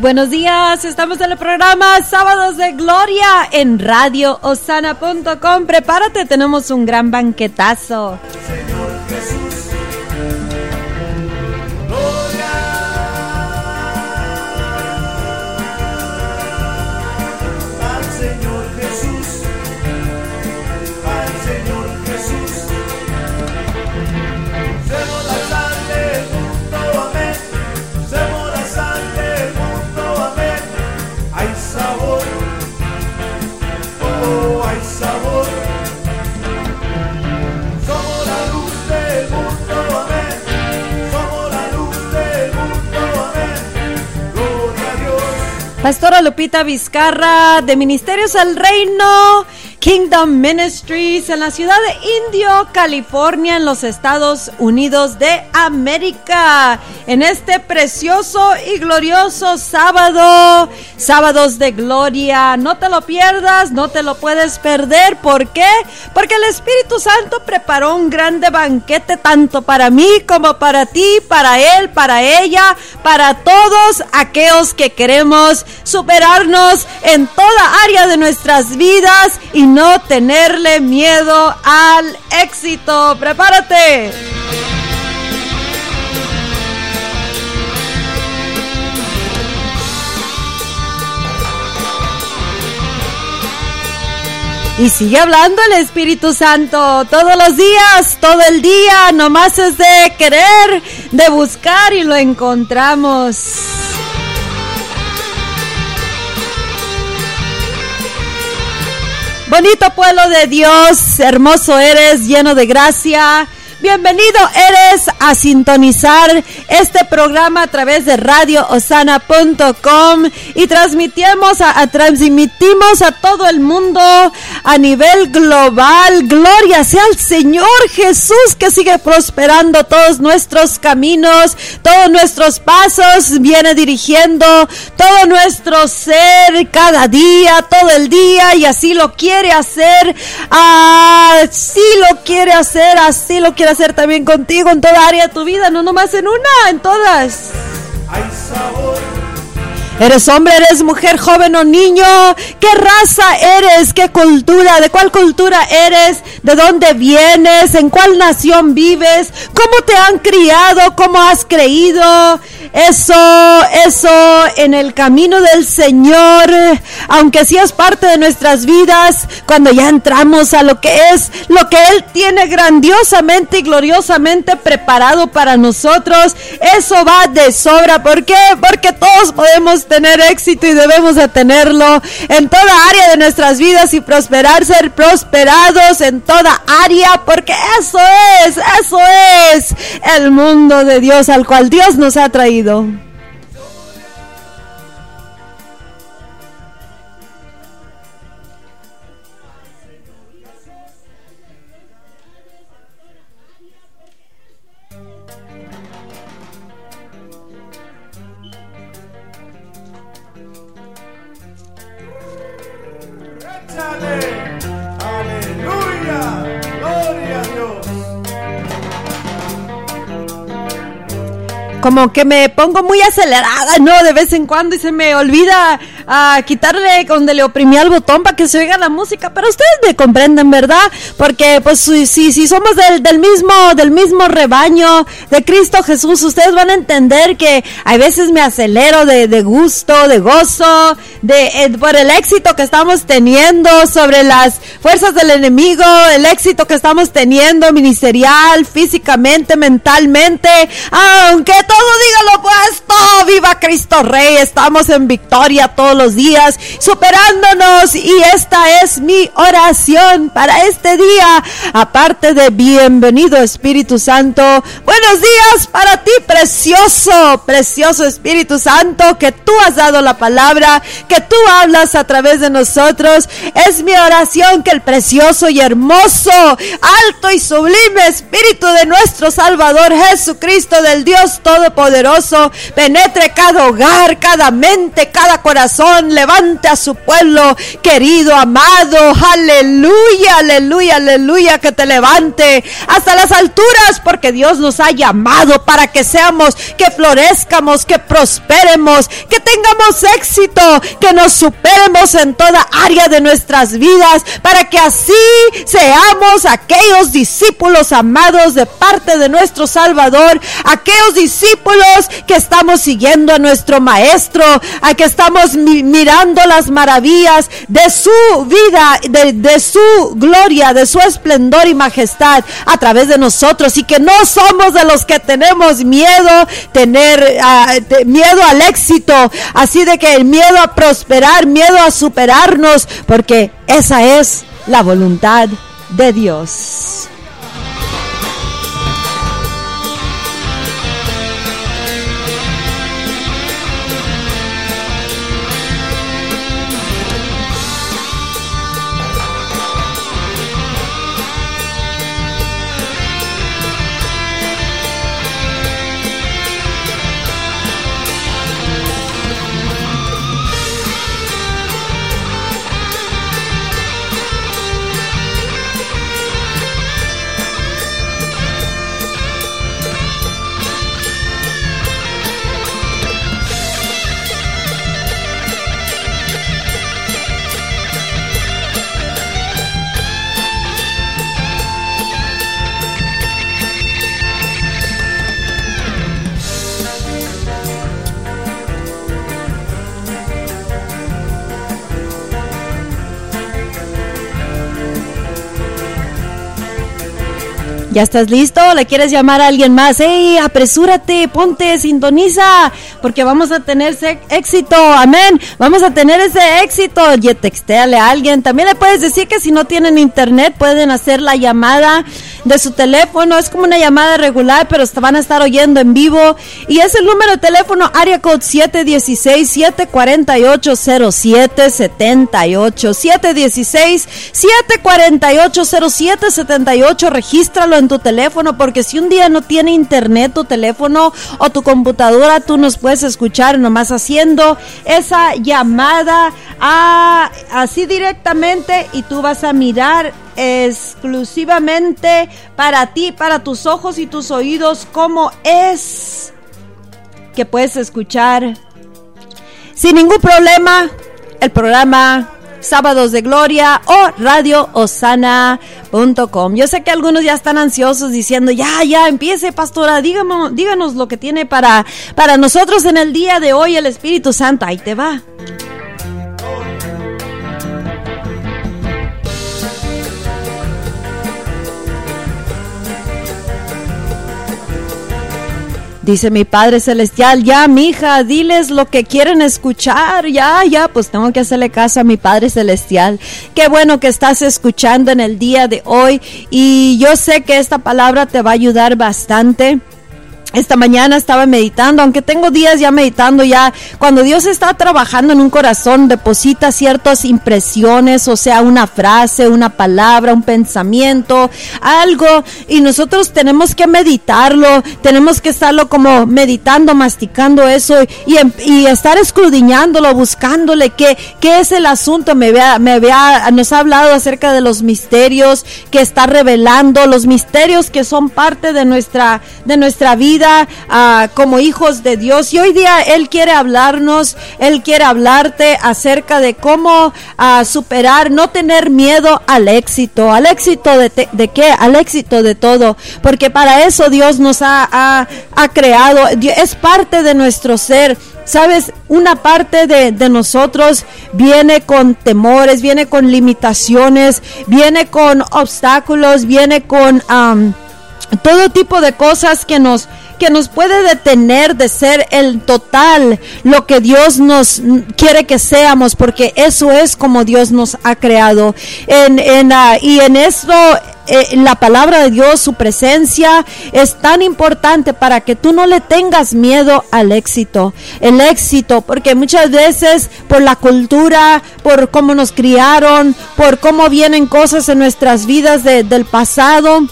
Buenos días, estamos en el programa Sábados de Gloria en radioosana.com. Prepárate, tenemos un gran banquetazo. Pastora Lupita Vizcarra de Ministerios al Reino Kingdom Ministries en la ciudad de Indio, California, en los Estados Unidos de América. En este precioso y glorioso sábado, sábados de gloria. No te lo pierdas, no te lo puedes perder. ¿Por qué? Porque el Espíritu Santo preparó un grande banquete tanto para mí como para ti, para él, para ella, para todos aquellos que queremos superarnos en toda área de nuestras vidas y no tenerle miedo al éxito. Prepárate. Y sigue hablando el Espíritu Santo todos los días, todo el día, nomás es de querer, de buscar y lo encontramos. Bonito pueblo de Dios, hermoso eres, lleno de gracia. Bienvenido eres a sintonizar este programa a través de radioosana.com y transmitimos a, transmitimos a todo el mundo a nivel global. Gloria sea al Señor Jesús que sigue prosperando todos nuestros caminos, todos nuestros pasos, viene dirigiendo todo nuestro ser cada día, todo el día y así lo quiere hacer, así lo quiere hacer, así lo quiere hacer también contigo en toda área de tu vida, no nomás en una, en todas. Eres hombre, eres mujer, joven o niño. ¿Qué raza eres? ¿Qué cultura? ¿De cuál cultura eres? ¿De dónde vienes? ¿En cuál nación vives? ¿Cómo te han criado? ¿Cómo has creído? Eso, eso en el camino del Señor, aunque sí es parte de nuestras vidas, cuando ya entramos a lo que es, lo que Él tiene grandiosamente y gloriosamente preparado para nosotros, eso va de sobra. ¿Por qué? Porque todos podemos tener éxito y debemos de tenerlo en toda área de nuestras vidas y prosperar, ser prosperados en toda área, porque eso es, eso es el mundo de Dios al cual Dios nos ha traído. Como que me pongo muy acelerada, ¿no? De vez en cuando y se me olvida a quitarle donde le oprimí al botón para que se oiga la música, pero ustedes me comprenden, ¿verdad? Porque pues si, si somos del, del, mismo del mismo rebaño de Cristo Jesús, ustedes van a entender que a veces me acelero de, de gusto, de gozo, de eh, por el éxito que estamos teniendo sobre las fuerzas del enemigo, el éxito que estamos teniendo ministerial, físicamente, mentalmente, aunque todo diga lo opuesto, viva Cristo Rey, estamos en victoria todos los días, superándonos y esta es mi oración para este día. Aparte de bienvenido Espíritu Santo, buenos días para ti, precioso, precioso Espíritu Santo, que tú has dado la palabra, que tú hablas a través de nosotros. Es mi oración que el precioso y hermoso, alto y sublime Espíritu de nuestro Salvador Jesucristo, del Dios todo Todopoderoso penetre cada hogar, cada mente, cada corazón, levante a su pueblo querido, amado, aleluya, aleluya, aleluya, que te levante hasta las alturas, porque Dios nos ha llamado para que seamos, que florezcamos, que prosperemos, que tengamos éxito, que nos superemos en toda área de nuestras vidas, para que así seamos aquellos discípulos amados de parte de nuestro Salvador, aquellos discípulos que estamos siguiendo a nuestro Maestro, a que estamos mirando las maravillas de su vida, de, su gloria, de su esplendor y majestad a través de nosotros y que no somos de los que tenemos miedo, tener miedo al éxito, así de que el miedo a prosperar, miedo a superarnos, porque esa es la voluntad de Dios. ¿Ya estás listo? ¿Le quieres llamar a alguien más? ¡Ey, apresúrate! Ponte, sintoniza, porque vamos a tener éxito. Amén. Vamos a tener ese éxito. Y textéale a alguien. También le puedes decir que si no tienen internet, pueden hacer la llamada de su teléfono. Es como una llamada regular, pero van a estar oyendo en vivo. Y es el número de teléfono, área code 716-748-0778. 716-748-0778. Regístralo en tu teléfono, porque si un día no tiene internet tu teléfono o tu computadora, tú nos puedes escuchar nomás haciendo esa llamada a, así directamente y tú vas a mirar exclusivamente para ti, para tus ojos y tus oídos, cómo es que puedes escuchar sin ningún problema el programa Sábados de Gloria o radioosana.com. Yo sé que algunos ya están ansiosos diciendo, ya, ya, empiece, pastora, díganos, díganos lo que tiene para, para nosotros en el día de hoy el Espíritu Santo. Ahí te va. Dice mi Padre Celestial, ya, mija, diles lo que quieren escuchar, ya, ya, pues tengo que hacerle caso a mi Padre Celestial. Qué bueno que estás escuchando en el día de hoy y yo sé que esta palabra te va a ayudar bastante. Esta mañana estaba meditando, aunque tengo días ya meditando ya, cuando Dios está trabajando en un corazón, deposita ciertas impresiones, o sea, una frase, una palabra, un pensamiento, algo, y nosotros tenemos que meditarlo, tenemos que estarlo como meditando, masticando eso y, em, y estar escudriñándolo, buscándole qué, qué es el asunto. Me vea, me vea, nos ha hablado acerca de los misterios que está revelando, los misterios que son parte de nuestra, de nuestra vida Ah, como hijos de Dios. Y hoy día Él quiere hablarnos, Él quiere hablarte acerca de cómo ah, superar, no tener miedo al éxito. ¿Al éxito de, de, qué? Al éxito de todo. Porque para eso Dios nos ha, ha, creado. Es parte de nuestro ser. Sabes, una parte de, de, nosotros viene con temores, viene con limitaciones, viene con obstáculos, viene con todo tipo de cosas que nos que nos puede detener de ser el total, lo que Dios nos quiere que seamos, porque eso es como Dios nos ha creado. En, en, uh, y en esto eh, la palabra de Dios, su presencia es tan importante para que tú no le tengas miedo al éxito. El éxito, porque muchas veces por la cultura, por cómo nos criaron, por cómo vienen cosas en nuestras vidas del pasado,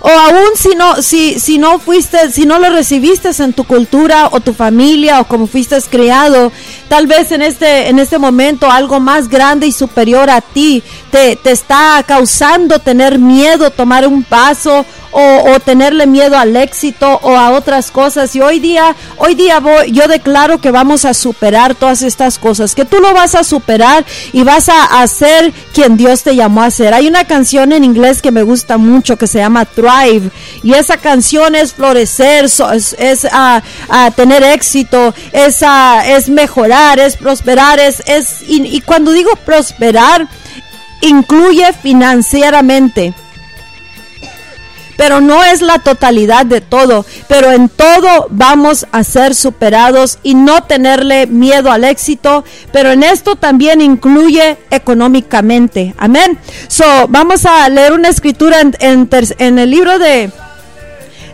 o aún si no, si, si no fuiste, si no lo recibiste en tu cultura o tu familia o como fuiste criado, tal vez en este, en este momento algo más grande y superior a ti te, te está causando tener miedo, tomar un paso o, tenerle miedo al éxito o a otras cosas. Y hoy día, hoy día voy, yo declaro que vamos a superar todas estas cosas, que tú lo vas a superar y vas a hacer quien Dios te llamó a ser. Hay una canción en inglés que me gusta mucho que se llama Thrive y esa canción es florecer, es, a, tener éxito, es, es mejorar, es prosperar, es, es y cuando digo prosperar, incluye financieramente pero no es la totalidad de todo, pero en todo vamos a ser superados y no tenerle miedo al éxito, pero en esto también incluye económicamente. Amén. So, vamos a leer una escritura en, el libro de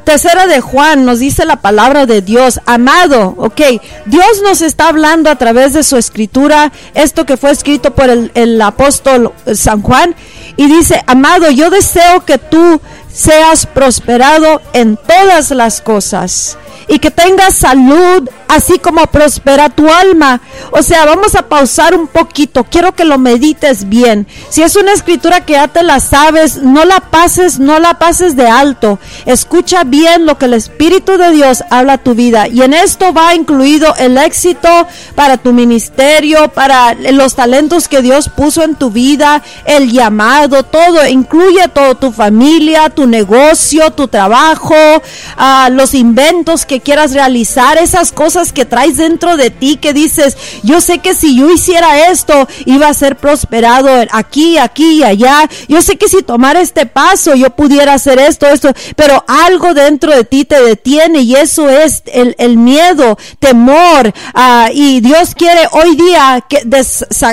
Tercera de Juan nos dice la palabra de Dios, amado, ok, Dios nos está hablando a través de su escritura, esto que fue escrito por el apóstol San Juan, y dice, amado, yo deseo que tú seas prosperado en todas las cosas y que tengas salud, así como prospera tu alma. O sea, vamos a pausar un poquito. Quiero que lo medites bien. Si es una escritura que ya te la sabes, no la pases, no la pases de alto. Escucha bien lo que el Espíritu de Dios habla a tu vida. Y en esto va incluido el éxito para tu ministerio, para los talentos que Dios puso en tu vida, el llamado, todo. Incluye todo, tu familia, tu negocio, tu trabajo, ah, los inventos que quieras realizar, esas cosas que traes dentro de ti que dices, yo sé que si yo hiciera esto, iba a ser prosperado aquí, aquí y allá. Yo sé que si tomara este paso, yo pudiera hacer esto, esto, pero algo dentro de ti te detiene y eso es el, miedo, temor. Ah, y Dios quiere hoy día que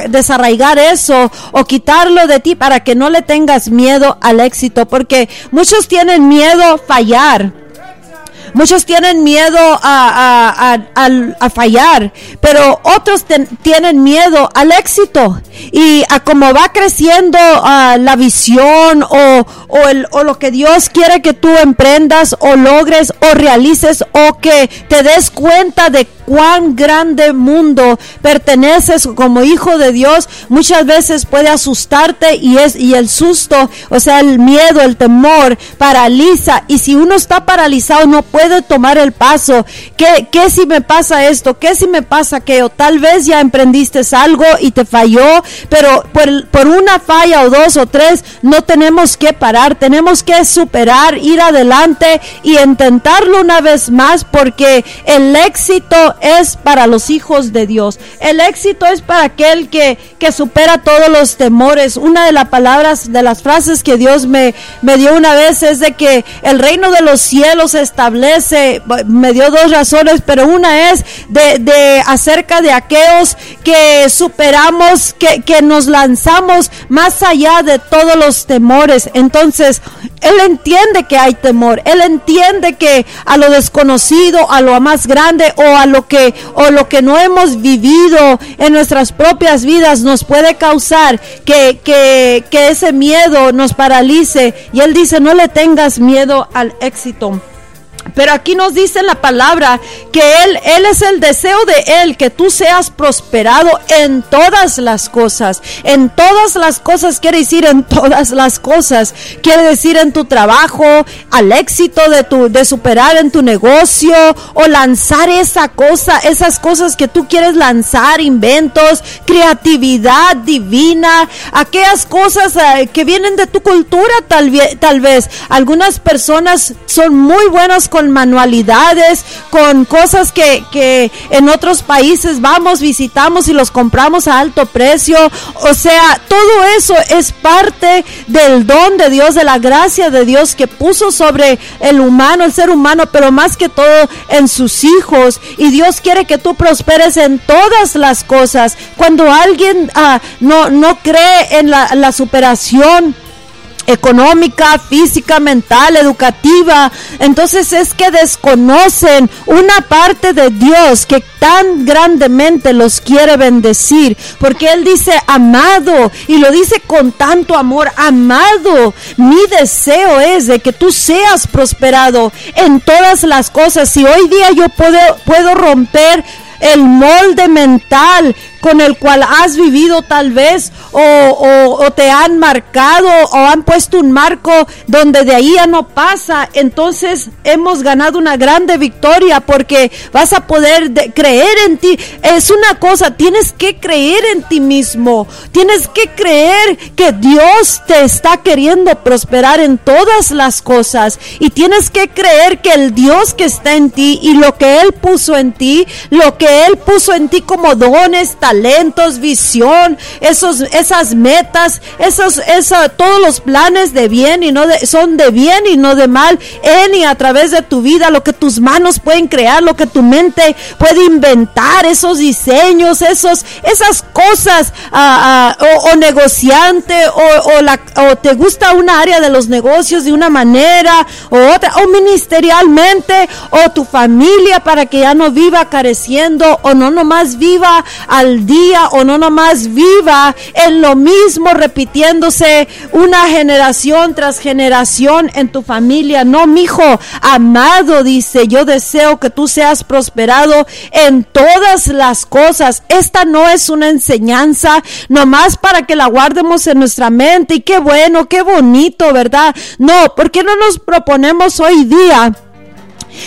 desarraigar eso o quitarlo de ti para que no le tengas miedo al éxito, porque muchos tienen miedo fallar. Muchos tienen miedo a, fallar, pero otros tienen miedo al éxito. Y a cómo va creciendo la visión o, o lo que Dios quiere que tú emprendas o logres o realices o que te des cuenta de cuán grande mundo perteneces como hijo de Dios, muchas veces puede asustarte y es y el susto, o sea, el miedo, el temor paraliza y si uno está paralizado no puede tomar el paso. ¿Qué, qué si me pasa esto? ¿Qué si me pasa que o tal vez ya emprendiste algo y te falló, pero por, por una falla o dos o tres no tenemos que parar, tenemos que superar, ir adelante y intentarlo una vez más porque el éxito es para los hijos de Dios. El éxito es para aquel que, que supera todos los temores. Una de las palabras, de las frases que Dios me, me dio una vez es de que el reino de los cielos se establece, me dio dos razones, pero una es de, de acerca de aquellos que superamos, que, que nos lanzamos más allá de todos los temores. Entonces, Él entiende que hay temor, Él entiende que a lo desconocido, a lo más grande o a lo que o lo que no hemos vivido en nuestras propias vidas nos puede causar que, que, que ese miedo nos paralice. Y Él dice, no le tengas miedo al éxito. Pero aquí nos dice la palabra que Él, Él es el deseo de Él, que tú seas prosperado en todas las cosas. En todas las cosas quiere decir en todas las cosas. Quiere decir en tu trabajo, al éxito de tu, de superar en tu negocio o lanzar esa cosa, esas cosas que tú quieres lanzar, inventos, creatividad divina, aquellas cosas eh, que vienen de tu cultura tal, tal vez. Algunas personas son muy buenas con manualidades, con cosas que, que en otros países vamos, visitamos y los compramos a alto precio. O sea, todo eso es parte del don de Dios, de la gracia de Dios que puso sobre el humano, el ser humano, pero más que todo en sus hijos. Y Dios quiere que tú prosperes en todas las cosas. Cuando alguien ah, no, no cree en la, la superación, económica, física, mental, educativa. Entonces es que desconocen una parte de Dios que tan grandemente los quiere bendecir, porque Él dice, amado, y lo dice con tanto amor, amado, mi deseo es de que tú seas prosperado en todas las cosas. Si hoy día yo puedo, puedo romper el molde mental con el cual has vivido tal vez o, te han marcado o han puesto un marco donde de ahí ya no pasa, entonces hemos ganado una grande victoria porque vas a poder creer en ti. Es una cosa, tienes que creer en ti mismo, tienes que creer que Dios te está queriendo prosperar en todas las cosas y tienes que creer que el Dios que está en ti y lo que Él puso en ti, lo que Él puso en ti como dones, talentos, visión, esos, esas metas, esos, todos los planes de bien y no de, son de bien y no de mal en y a través de tu vida, lo que tus manos pueden crear, lo que tu mente puede inventar, esos diseños, esos, esas cosas, ah, o, negociante, o, la, o te gusta una área de los negocios de una manera, o otra, o ministerialmente, o tu familia para que ya no viva careciendo, o no nomás viva al día o no nomás viva en lo mismo repitiéndose una generación tras generación en tu familia. No, mijo, amado, dice, yo deseo que tú seas prosperado en todas las cosas. Esta no es una enseñanza nomás para que la guardemos en nuestra mente y qué bueno, qué bonito, ¿verdad? No, porque no nos proponemos hoy día?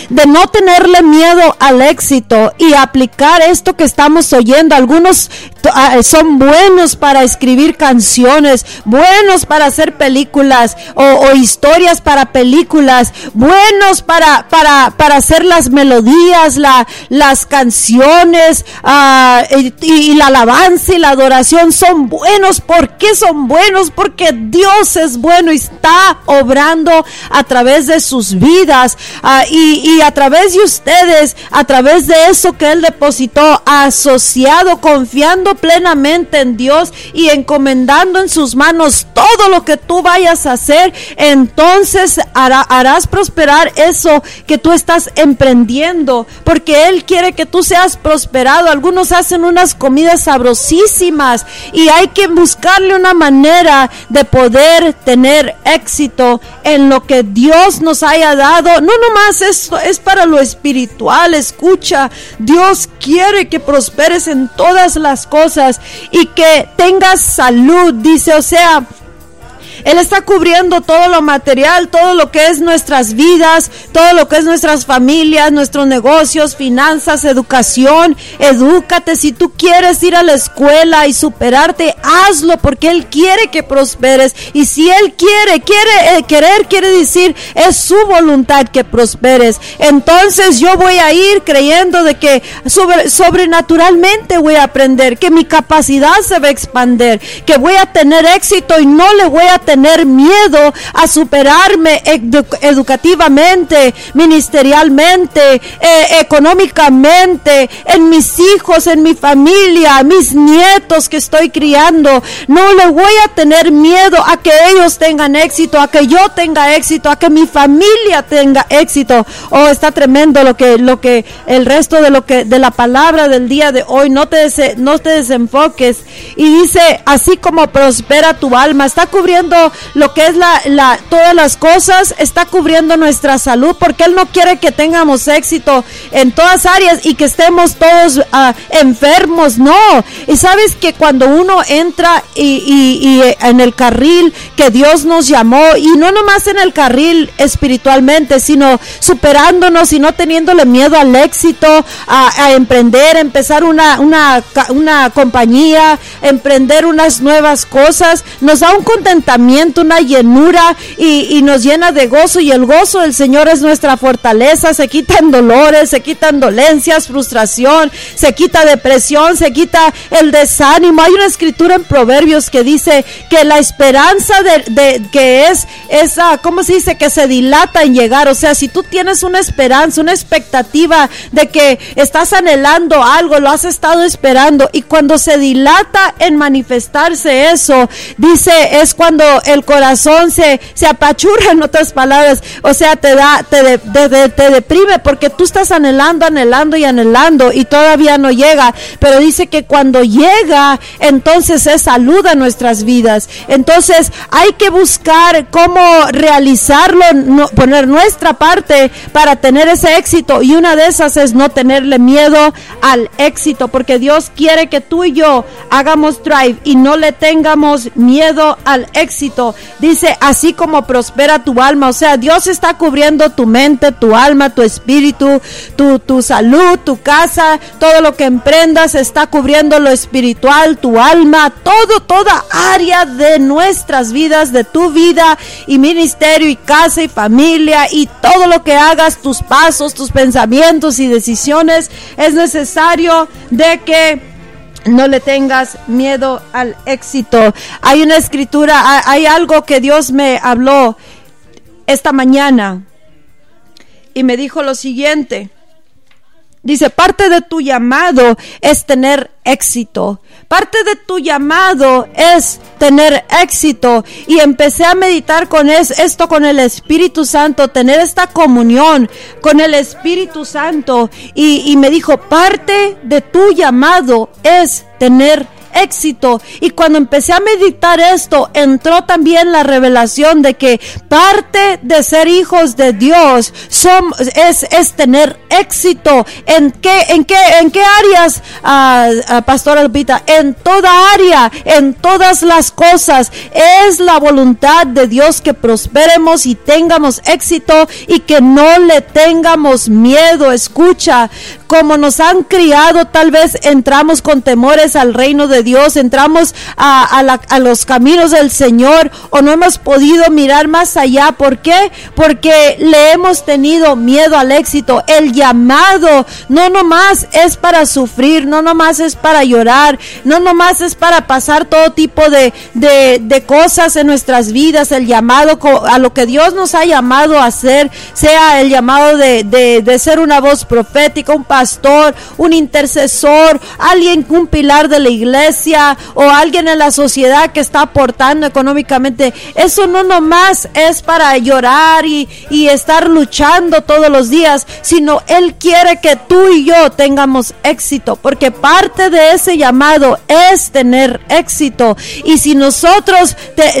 De no tenerle miedo al éxito y aplicar esto que estamos oyendo. Algunos ah, son buenos para escribir canciones, buenos para hacer películas o, historias para películas, buenos para, para, para hacer las melodías, la, las canciones ah, y, la alabanza y la adoración. Son buenos. ¿Por qué son buenos? Porque Dios es bueno y está obrando a través de sus vidas. Ah, y, y, a través de ustedes, a través de eso que Él depositó, asociado, confiando plenamente en Dios y encomendando en sus manos todo lo que tú vayas a hacer, entonces harás prosperar eso que tú estás emprendiendo, porque Él quiere que tú seas prosperado. Algunos hacen unas comidas sabrosísimas y hay que buscarle una manera de poder tener éxito en lo que Dios nos haya dado. No nomás es es para lo espiritual. Escucha, Dios quiere que prosperes en todas las cosas y que tengas salud, dice, o sea, él está cubriendo todo lo material, todo lo que es nuestras vidas, todo lo que es nuestras familias, nuestros negocios, finanzas, educación. Edúcate. Si tú quieres ir a la escuela y superarte, hazlo porque Él quiere que prosperes. Y si Él quiere, quiere, eh, querer quiere decir, es su voluntad que prosperes. Entonces yo voy a ir creyendo de que sobrenaturalmente voy a aprender, que mi capacidad se va a expandir, que voy a tener éxito y no le voy a tener miedo a superarme educativamente, ministerialmente, eh, económicamente, en mis hijos, en mi familia, mis nietos que estoy criando. No le voy a tener miedo a que ellos tengan éxito, a que yo tenga éxito, a que mi familia tenga éxito. Oh, está tremendo lo que, lo que, el resto de lo que, de la palabra del día de hoy. No te, no te desenfoques. Y dice, así como prospera tu alma, está cubriendo lo que es la, todas las cosas, está cubriendo nuestra salud, porque Él no quiere que tengamos éxito en todas áreas y que estemos todos ah, enfermos, no. Y sabes que cuando uno entra y, y, eh, en el carril que Dios nos llamó, y no nomás en el carril espiritualmente, sino superándonos y no teniéndole miedo al éxito, a, a emprender, empezar una, una, una compañía, emprender unas nuevas cosas, nos da un contentamiento una llenura y, nos llena de gozo y el gozo del Señor es nuestra fortaleza, se quitan dolores, se quitan dolencias, frustración, se quita depresión, se quita el desánimo. Hay una escritura en Proverbios que dice que la esperanza de, que es esa, ¿cómo se dice? Que se dilata en llegar. O sea, si tú tienes una esperanza, una expectativa de que estás anhelando algo, lo has estado esperando y cuando se dilata en manifestarse eso, dice, es cuando el corazón se, se apachurra, en otras palabras, o sea, te da, te, te deprime porque tú estás anhelando, anhelando y anhelando y todavía no llega. Pero dice que cuando llega, entonces es salud a nuestras vidas. Entonces hay que buscar cómo realizarlo, poner nuestra parte para tener ese éxito. Y una de esas es no tenerle miedo al éxito, porque Dios quiere que tú y yo hagamos drive y no le tengamos miedo al éxito. Dice, así como prospera tu alma, o sea, Dios está cubriendo tu mente, tu alma, tu espíritu, tu, tu salud, tu casa, todo lo que emprendas está cubriendo lo espiritual, tu alma, todo, toda área de nuestras vidas, de tu vida y ministerio y casa y familia y todo lo que hagas, tus pasos, tus pensamientos y decisiones, es necesario de que no le tengas miedo al éxito. Hay una escritura, hay algo que Dios me habló esta mañana y me dijo lo siguiente. Dice, parte de tu llamado es tener éxito. Parte de tu llamado es tener éxito. Y empecé a meditar con esto con el Espíritu Santo, tener esta comunión con el Espíritu Santo. Y, y me dijo, parte de tu llamado es tener éxito éxito. Y cuando empecé a meditar esto, entró también la revelación de que parte de ser hijos de Dios son, es, es tener éxito. ¿En qué, en qué, en qué áreas, uh, Pastor Albita? En toda área, en todas las cosas. Es la voluntad de Dios que prosperemos y tengamos éxito y que no le tengamos miedo. Escucha, como nos han criado, tal vez entramos con temores al reino de Dios, entramos a, los caminos del Señor o no hemos podido mirar más allá. ¿Por qué? Porque le hemos tenido miedo al éxito. El llamado no nomás es para sufrir, no nomás es para llorar, no nomás es para pasar todo tipo de, cosas en nuestras vidas. El llamado a lo que Dios nos ha llamado a hacer, sea el llamado de, de ser una voz profética, un pastor, un intercesor, alguien, un pilar de la iglesia o alguien en la sociedad que está aportando económicamente. Eso no nomás es para llorar y, y estar luchando todos los días, sino Él quiere que tú y yo tengamos éxito, porque parte de ese llamado es tener éxito. Y si nosotros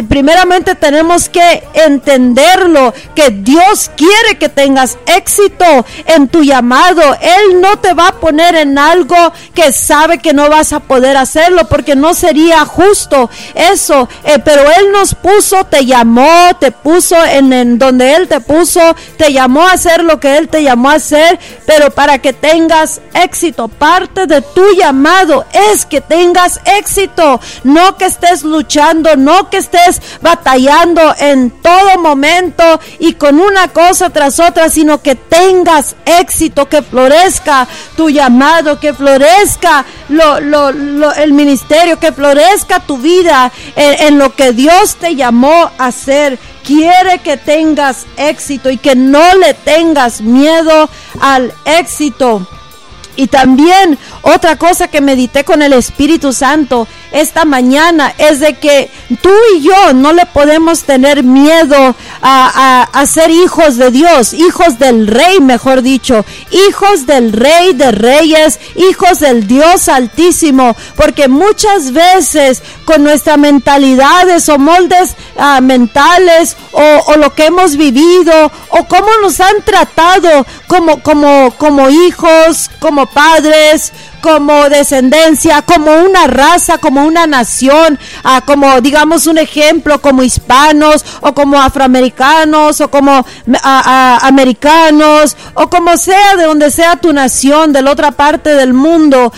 primeramente tenemos que entenderlo, que Dios quiere que tengas éxito en tu llamado, Él no te va a poner en algo que sabe que no vas a poder hacerlo porque no sería justo eso. Eh, pero Él nos puso, te llamó, te puso en, donde Él te puso, te llamó a hacer lo que Él te llamó a hacer, pero para que tengas éxito, parte de tu llamado es que tengas éxito, no que estés luchando, no que estés batallando en todo momento y con una cosa tras otra, sino que tengas éxito, que florezca tu llamado, que florezca el ministerio, que florezca tu vida en, en lo que Dios te llamó a hacer. Quiere que tengas éxito y que no le tengas miedo al éxito. Y también otra cosa que medité con el Espíritu Santo esta mañana es de que tú y yo no le podemos tener miedo a, ser hijos de Dios, hijos del Rey, mejor dicho, hijos del Rey de Reyes, hijos del Dios Altísimo, porque muchas veces con nuestras mentalidades o moldes ah, mentales o, o, lo que hemos vivido o cómo nos han tratado como, como, como hijos, como padres, como descendencia, como una raza, como una nación, ah, como digamos un ejemplo, como hispanos o como afroamericanos o como ah, ah, americanos o como sea de donde sea tu nación, de la otra parte del mundo,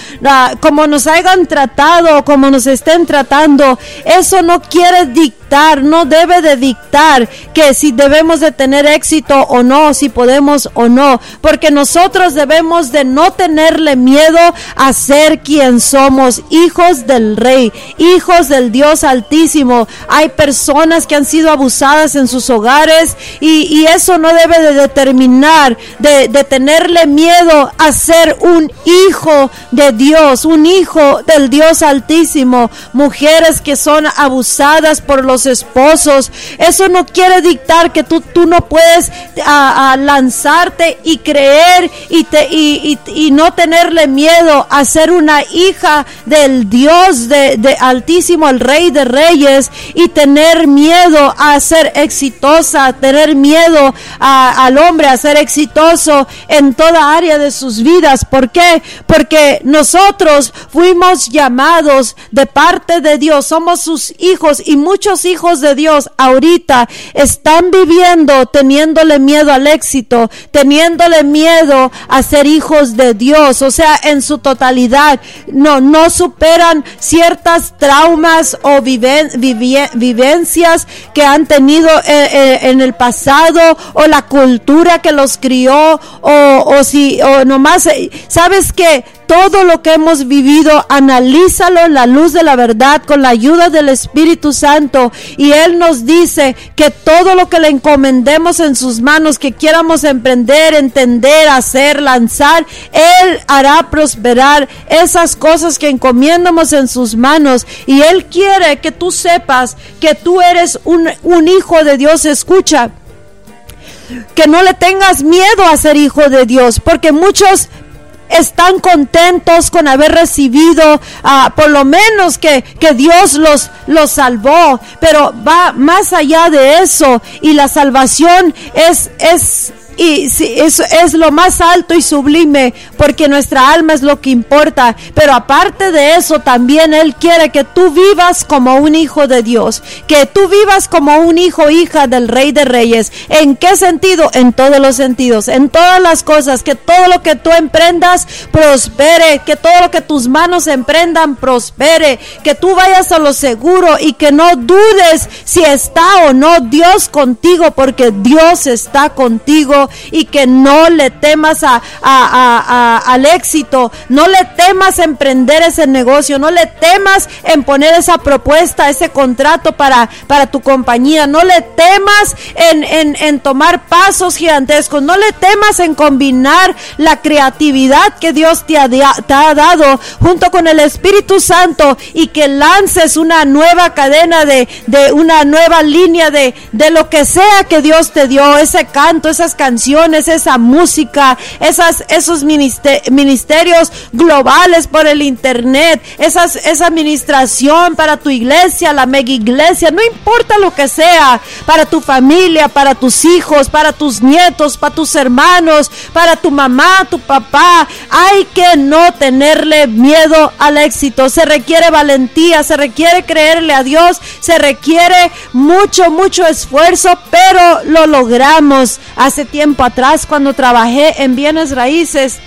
como nos hayan tratado, como nos estén tratando, eso no quiere dictar, no debe de dictar que si debemos de tener éxito o no, si podemos o no, porque nosotros debemos de no tenerle miedo a ser quien somos, hijos del Rey, hijos del Dios Altísimo. Hay personas que han sido abusadas en sus hogares y, eso no debe de determinar, de, tenerle miedo a ser un hijo de Dios, un hijo del Dios Altísimo. Mujeres que son abusadas por los esposos. Eso no quiere dictar que tú, tú no puedes a, lanzarte y creer y, te, y, y, no tenerle miedo a ser una hija del Dios de, Altísimo, el Rey de Reyes, y tener miedo a ser exitosa, tener miedo al hombre a ser exitoso en toda área de sus vidas. ¿Por qué? Porque nosotros fuimos llamados de parte de Dios, somos sus hijos y muchos hijos de Dios ahorita están viviendo teniéndole miedo al éxito, teniéndole miedo a ser hijos de Dios, o sea, en su totalidad, no, no superan ciertas traumas o vivencias que han tenido eh, eh, en el pasado o la cultura que los crió o, o si, o nomás, eh, sabes que todo lo que hemos vivido, analízalo en la luz de la verdad con la ayuda del Espíritu Santo. Y Él nos dice que todo lo que le encomendemos en sus manos, que quieramos emprender, entender, hacer, lanzar, Él hará prosperar esas cosas que encomiendamos en sus manos. Y Él quiere que tú sepas que tú eres un, un hijo de Dios. Escucha que no le tengas miedo a ser hijo de Dios, porque muchos están contentos con haber recibido uh, por lo menos que, que Dios los, los salvó, pero va más allá de eso y la salvación es, es y sí, eso es lo más alto y sublime porque nuestra alma es lo que importa. Pero aparte de eso, también Él quiere que tú vivas como un hijo de Dios, que tú vivas como un hijo, hija del Rey de Reyes. ¿En qué sentido? En todos los sentidos, en todas las cosas, que todo lo que tú emprendas prospere, que todo lo que tus manos emprendan prospere, que tú vayas a lo seguro y que no dudes si está o no Dios contigo, porque Dios está contigo y que no le temas a, al éxito, no le temas emprender ese negocio, no le temas en poner esa propuesta, ese contrato para, para tu compañía, no le temas en, en tomar pasos gigantescos, no le temas en combinar la creatividad que Dios te ha, dado junto con el Espíritu Santo y que lances una nueva cadena de, de una nueva línea de, de lo que sea que Dios te dio, ese canto, esas canciones esa música, esas, esos ministerios globales por el internet, esas, esa administración para tu iglesia, la mega iglesia, no importa lo que sea, para tu familia, para tus hijos, para tus nietos, para tus hermanos, para tu mamá, tu papá, hay que no tenerle miedo al éxito. Se requiere valentía, se requiere creerle a Dios, se requiere mucho, mucho esfuerzo, pero lo logramos hace tiempo atrás cuando trabajé en bienes raíces,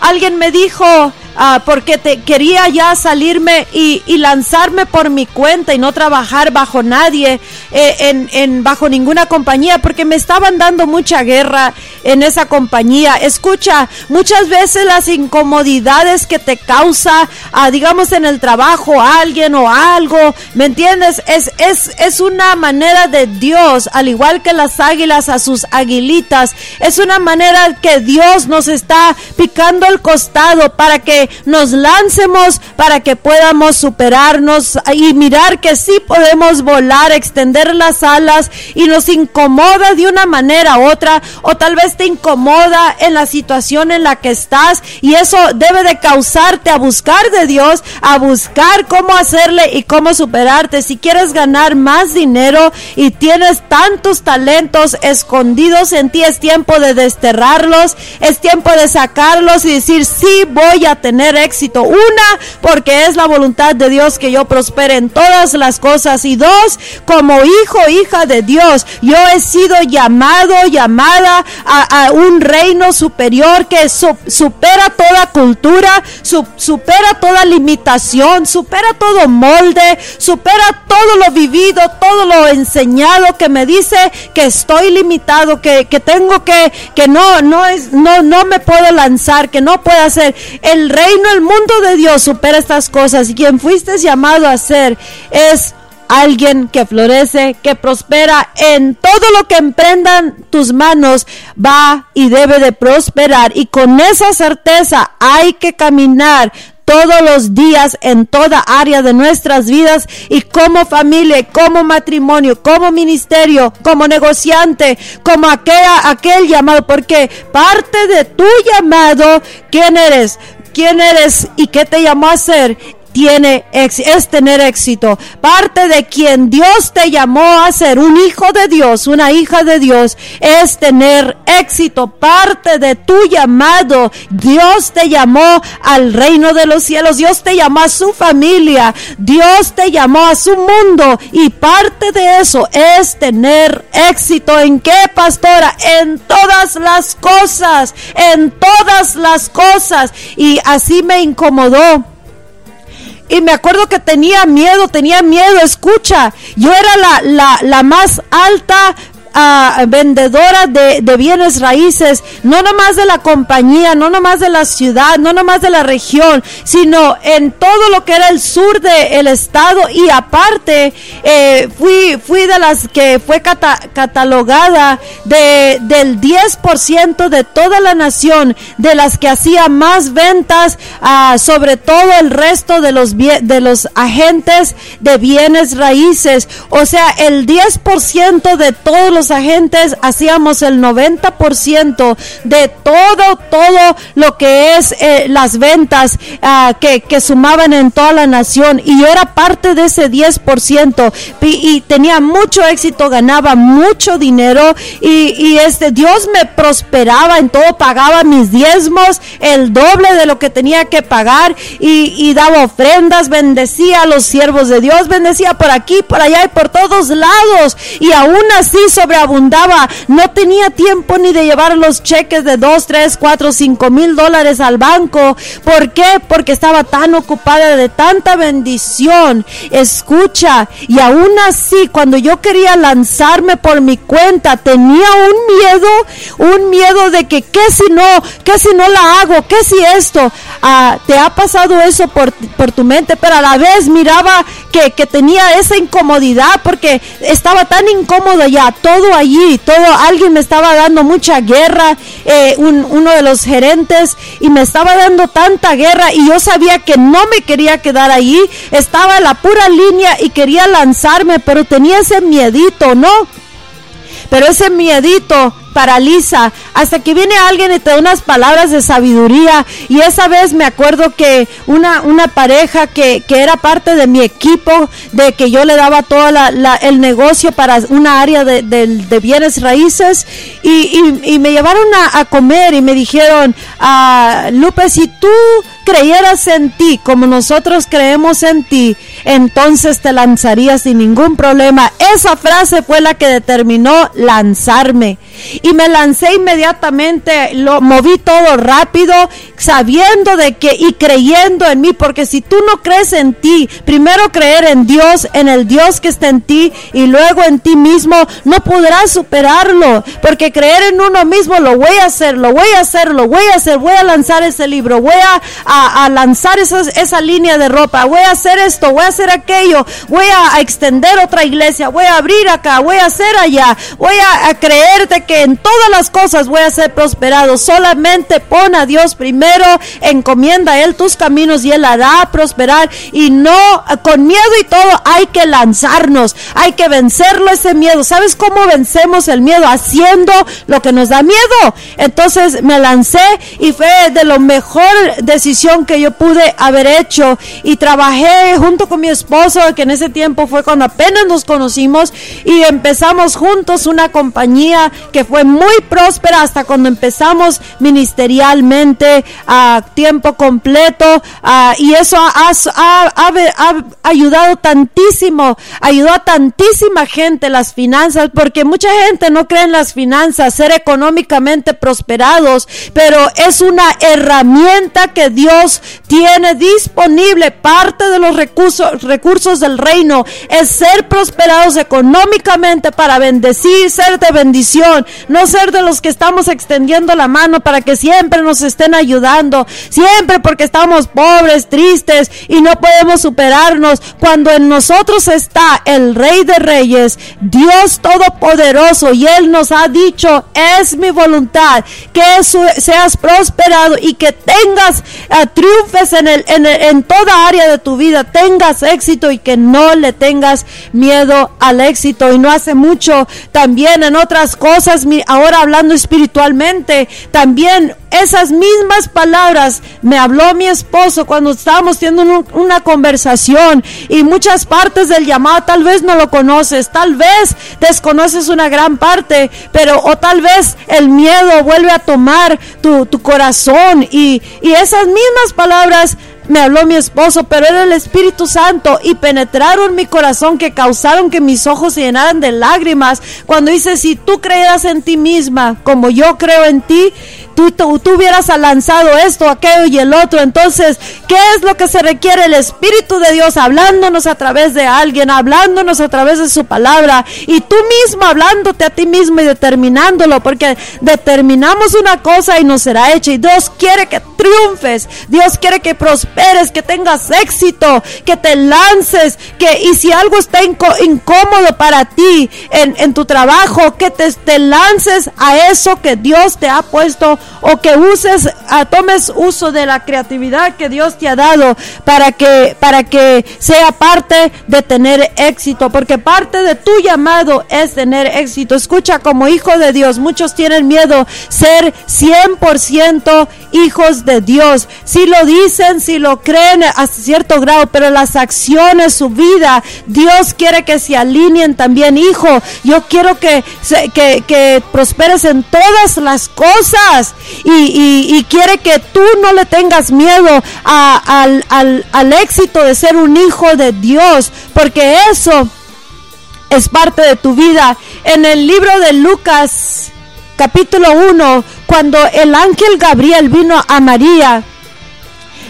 alguien me dijo, Ah, porque te quería ya salirme y, lanzarme por mi cuenta y no trabajar bajo nadie, eh, en, bajo ninguna compañía, porque me estaban dando mucha guerra en esa compañía. Escucha, muchas veces las incomodidades que te causa, ah, digamos, en el trabajo alguien o algo, ¿me entiendes? Es, es, es una manera de Dios, al igual que las águilas a sus aguilitas, es una manera que Dios nos está picando el costado para que nos lancemos para que podamos superarnos y mirar que sí podemos volar, extender las alas y nos incomoda de una manera u otra o tal vez te incomoda en la situación en la que estás y eso debe de causarte a buscar de Dios, a buscar cómo hacerle y cómo superarte. Si quieres ganar más dinero y tienes tantos talentos escondidos en ti, es tiempo de desterrarlos, es tiempo de sacarlos y decir, sí voy a tener éxito. Una, porque es la voluntad de Dios que yo prospere en todas las cosas. Y dos, como hijo, hija de Dios, yo he sido llamado, llamada a, un reino superior que supera toda cultura, supera toda limitación, supera todo molde, supera todo lo vivido, todo lo enseñado que me dice que estoy limitado, que, que tengo que, que no, no es, no, no me puedo lanzar, que no puedo hacer. El reino, el mundo de Dios supera estas cosas y quien fuiste llamado a ser es alguien que florece, que prospera en todo lo que emprendan tus manos, va y debe de prosperar. Y con esa certeza hay que caminar todos los días en toda área de nuestras vidas y como familia, como matrimonio, como ministerio, como negociante, como aquel, aquel llamado, porque parte de tu llamado, ¿quién eres? Quién eres y qué te llamó a ser tiene es tener éxito. Parte de quien Dios te llamó a ser un hijo de Dios, una hija de Dios, es tener éxito. Parte de tu llamado, Dios te llamó al reino de los cielos, Dios te llamó a su familia, Dios te llamó a su mundo y parte de eso es tener éxito. ¿En qué, pastora? En todas las cosas, en todas las cosas. Y así me incomodó y me acuerdo que tenía miedo, tenía miedo, escucha, yo era la, la, la más alta vendedora de, bienes raíces, no nomás de la compañía, no nomás de la ciudad, no nomás de la región, sino en todo lo que era el sur del estado y aparte eh, fui, fui de las que fue catalogada de, del 10% de toda la nación, de las que hacía más ventas ah, sobre todo el resto de los, de los agentes de bienes raíces. O sea, el 10% de todos los agentes hacíamos el 90% de todo, todo lo que es eh, las ventas ah, que, que, sumaban en toda la nación. Y yo era parte de ese 10% y, tenía mucho éxito, ganaba mucho dinero y, y, este Dios me prosperaba en todo, pagaba mis diezmos, el doble de lo que tenía que pagar y, y daba ofrendas, bendecía a los siervos de Dios, bendecía por aquí, por allá y por todos lados. Y aún así sobre abundaba. No tenía tiempo ni de llevar los cheques de 2, 3, 4, 5 mil dólares al banco. ¿Por qué? Porque estaba tan ocupada de tanta bendición. Escucha, y aún así, cuando yo quería lanzarme por mi cuenta, tenía un miedo, un miedo de que, ¿qué si no? ¿Qué si no la hago? ¿Qué si esto? Ah, ¿Te ha pasado eso por, por tu mente? Pero a la vez miraba que, que tenía esa incomodidad porque estaba tan incómodo ya allí, todo, alguien me estaba dando mucha guerra, eh, uno de los gerentes, y me estaba dando tanta guerra y yo sabía que no me quería quedar allí, estaba la pura línea y quería lanzarme, pero tenía ese miedito, ¿no? Pero ese miedito paraliza hasta que viene alguien y te da unas palabras de sabiduría. Y esa vez me acuerdo que una, una pareja que, que era parte de mi equipo, de que yo le daba todo la, el negocio para una área de, de, bienes raíces, y, y, me llevaron a, a, comer y me dijeron, ah, Lupe, si tú creyeras en ti como nosotros creemos en ti, entonces te lanzarías sin ningún problema. Esa frase fue la que determinó lanzarme. Me lancé inmediatamente, lo moví todo rápido, sabiendo de que y creyendo en mí, porque si tú no crees en ti, primero creer en Dios, en el Dios que está en ti y luego en ti mismo, no podrás superarlo, porque creer en uno mismo lo voy a hacer, lo voy a hacer, lo voy a hacer, voy a lanzar ese libro, voy a, lanzar esa línea de ropa, voy a hacer esto, voy a hacer aquello, voy a, extender otra iglesia, voy a abrir acá, voy a hacer allá, voy a, a creerte que en todas las cosas voy a ser prosperado. Solamente pon a Dios primero, encomienda a Él tus caminos y Él hará prosperar. Y no, con miedo y todo, hay que lanzarnos, hay que vencerlo ese miedo. ¿Sabes cómo vencemos el miedo? Haciendo lo que nos da miedo. Entonces me lancé y fue de lo mejor decisión que yo pude haber hecho. Y trabajé junto con mi esposo, que en ese tiempo fue cuando apenas nos conocimos y empezamos juntos una compañía que fue muy próspera hasta cuando empezamos ministerialmente a tiempo completo y eso ha, ayudado tantísimo, ayudó a tantísima gente las finanzas, porque mucha gente no cree en las finanzas, ser económicamente prosperados, pero es una herramienta que Dios tiene disponible. Parte de los recursos, recursos del reino es ser prosperados económicamente para bendecir, ser de bendición no ser de los que estamos extendiendo la mano para que siempre nos estén ayudando, siempre porque estamos pobres, tristes y no podemos superarnos, cuando en nosotros está el Rey de Reyes, Dios Todopoderoso, y Él nos ha dicho, es mi voluntad que seas prosperado y que tengas uh, triunfes en, el, en, en toda área de tu vida, tengas éxito y que no le tengas miedo al éxito. Y no hace mucho también en otras cosas, ahora hablando espiritualmente, también esas mismas palabras me habló mi esposo cuando estábamos teniendo una conversación y muchas partes del llamado tal vez no lo conoces, tal vez desconoces una gran parte, pero o tal vez el miedo vuelve a tomar tu, tu corazón y, y esas mismas palabras me habló mi esposo, pero era el Espíritu Santo y penetraron mi corazón que causaron que mis ojos se llenaran de lágrimas. Cuando dice, si tú creeras en ti misma como yo creo en ti, tú, tú, hubieras lanzado esto, aquello y el otro. Entonces, ¿qué es lo que se requiere? El Espíritu de Dios hablándonos a través de alguien, hablándonos a través de su palabra y tú mismo hablándote a ti mismo y determinándolo, porque determinamos una cosa y nos será hecha y Dios quiere que triunfes, Dios quiere que prosperes, que tengas éxito, que te lances, que y si algo está incómodo para ti en, tu trabajo, que te lances a eso que Dios te ha puesto o que uses, a, tomes uso de la creatividad que Dios te ha dado para que, para que sea parte de tener éxito, porque parte de tu llamado es tener éxito. Escucha, como hijo de Dios, muchos tienen miedo ser 100% hijos de Dios. Si lo dicen, si lo creen a cierto grado, pero las acciones, su vida, Dios quiere que se alineen también, hijo. Yo quiero que, que, que prosperes en todas las cosas y, quiere que tú no le tengas miedo al, al éxito de ser un hijo de Dios, porque eso es parte de tu vida. En el libro de Lucas, capítulo 1, cuando el ángel Gabriel vino a María,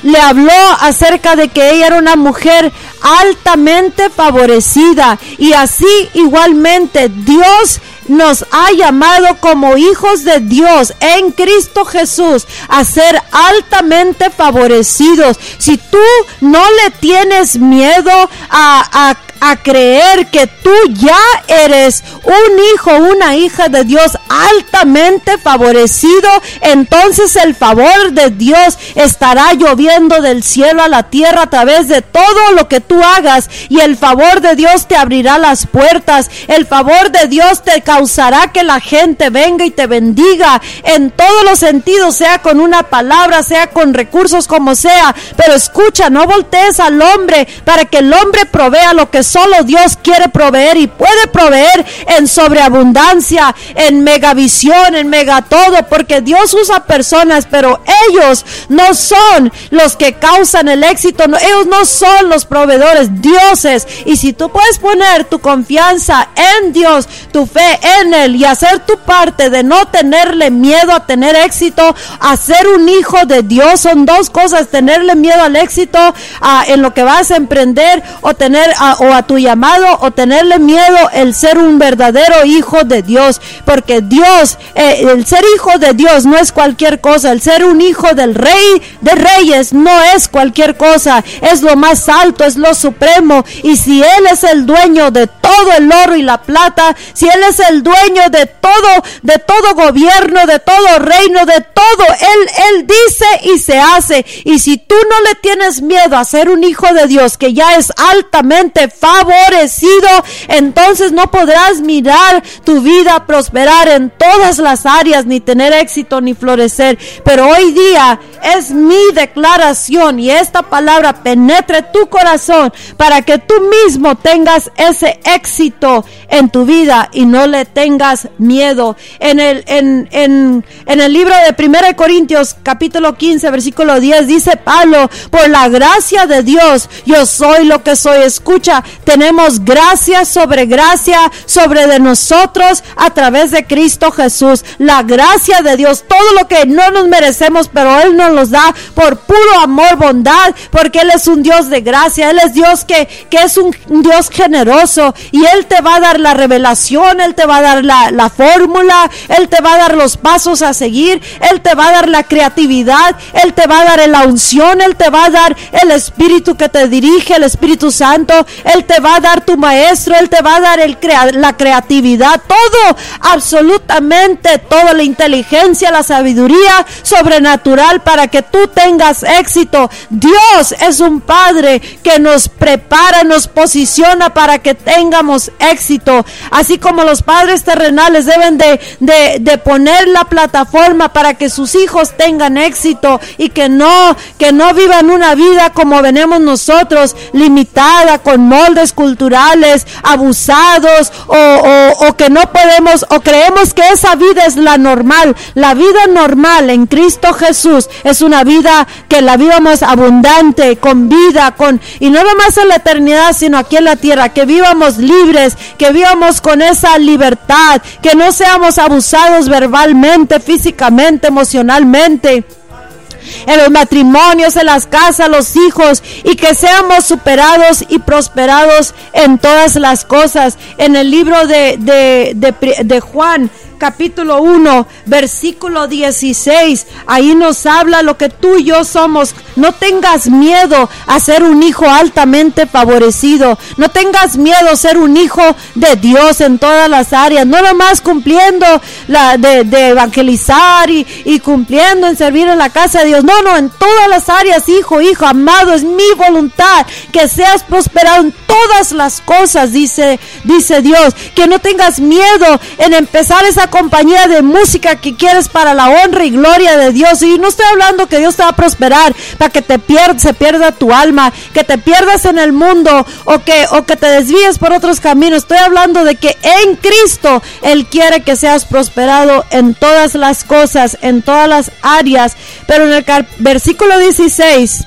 le habló acerca de que ella era una mujer altamente favorecida y así igualmente Dios nos ha llamado como hijos de Dios en Cristo Jesús a ser altamente favorecidos. Si tú no le tienes miedo a, a a creer que tú ya eres un hijo, una hija de Dios altamente favorecido, entonces el favor de Dios estará lloviendo del cielo a la tierra a través de todo lo que tú hagas y el favor de Dios te abrirá las puertas, el favor de Dios te causará que la gente venga y te bendiga en todos los sentidos, sea con una palabra, sea con recursos como sea, pero escucha, no voltees al hombre para que el hombre provea lo que solo Dios quiere proveer y puede proveer en sobreabundancia, en megavisión, en mega todo, porque Dios usa personas, pero ellos no son los que causan el éxito, ellos no son los proveedores, dioses. Y si tú puedes poner tu confianza en Dios, tu fe en Él y hacer tu parte de no tenerle miedo a tener éxito, a ser un hijo de Dios, son dos cosas, tenerle miedo al éxito en lo que vas a emprender o tener o a tu llamado o tenerle miedo el ser un verdadero hijo de Dios, porque Dios, eh, el ser hijo de Dios no es cualquier cosa, el ser un hijo del rey de reyes no es cualquier cosa, es lo más alto, es lo supremo, y si Él es el dueño de todo el oro y la plata, si Él es el dueño de todo, de todo gobierno, de todo reino, de todo, Él, Él dice y se hace, y si tú no le tienes miedo a ser un hijo de Dios que ya es altamente favor, entonces no podrás mirar tu vida prosperar en todas las áreas, ni tener éxito, ni florecer. Pero hoy día es mi declaración y esta palabra penetre tu corazón para que tú mismo tengas ese éxito en tu vida y no le tengas miedo. En el, en, en, en el libro de 1 Corintios capítulo 15 versículo 10 dice Pablo, por la gracia de Dios yo soy lo que soy. Escucha, tenemos gracia sobre gracia sobre de nosotros a través de Cristo Jesús. La gracia de Dios, todo lo que no nos merecemos, pero Él nos los da por puro amor, bondad, porque Él es un Dios de gracia, Él es Dios que, que es un, Dios generoso y Él te va a dar la revelación, Él te va a dar la, la fórmula, Él te va a dar los pasos a seguir, Él te va a dar la creatividad, Él te va a dar la unción, Él te va a dar el Espíritu que te dirige, el Espíritu Santo, Él te va a dar tu maestro, Él te va a dar la creatividad, todo, absolutamente toda la inteligencia, la sabiduría sobrenatural para que tú tengas éxito. Dios es un Padre que nos prepara, nos posiciona para que tengamos éxito, así como los padres terrenales deben de, de poner la plataforma para que sus hijos tengan éxito y que no, que no vivan una vida como venimos nosotros, limitada con moldes culturales, abusados o, o, que no podemos o creemos que esa vida es la normal. La vida normal en Cristo Jesús es una vida que la vivamos abundante, con vida, con y no nomás en la eternidad, sino aquí en la tierra, que vivamos libres, que vivamos con esa libertad, que no seamos abusados verbalmente, físicamente, emocionalmente en los matrimonios, en las casas, los hijos, y que seamos superados y prosperados en todas las cosas. En el libro de, de, de, Juan, capítulo 1, versículo 16. Ahí nos habla lo que tú y yo somos. No tengas miedo a ser un hijo altamente favorecido. No tengas miedo a ser un hijo de Dios en todas las áreas. No nomás cumpliendo la de, evangelizar y, y, cumpliendo en servir en la casa de Dios. No, no, en todas las áreas, hijo, hijo, amado, es mi voluntad que seas prosperado en todas las cosas, dice, dice Dios. Que no tengas miedo en empezar esa compañía de música que quieres para la honra y gloria de Dios. Y no estoy hablando que Dios te va a prosperar para que te pierda, se pierda tu alma, que te pierdas en el mundo o que, o que te desvíes por otros caminos. Estoy hablando de que en Cristo Él quiere que seas prosperado en todas las cosas, en todas las áreas. Pero en el versículo 16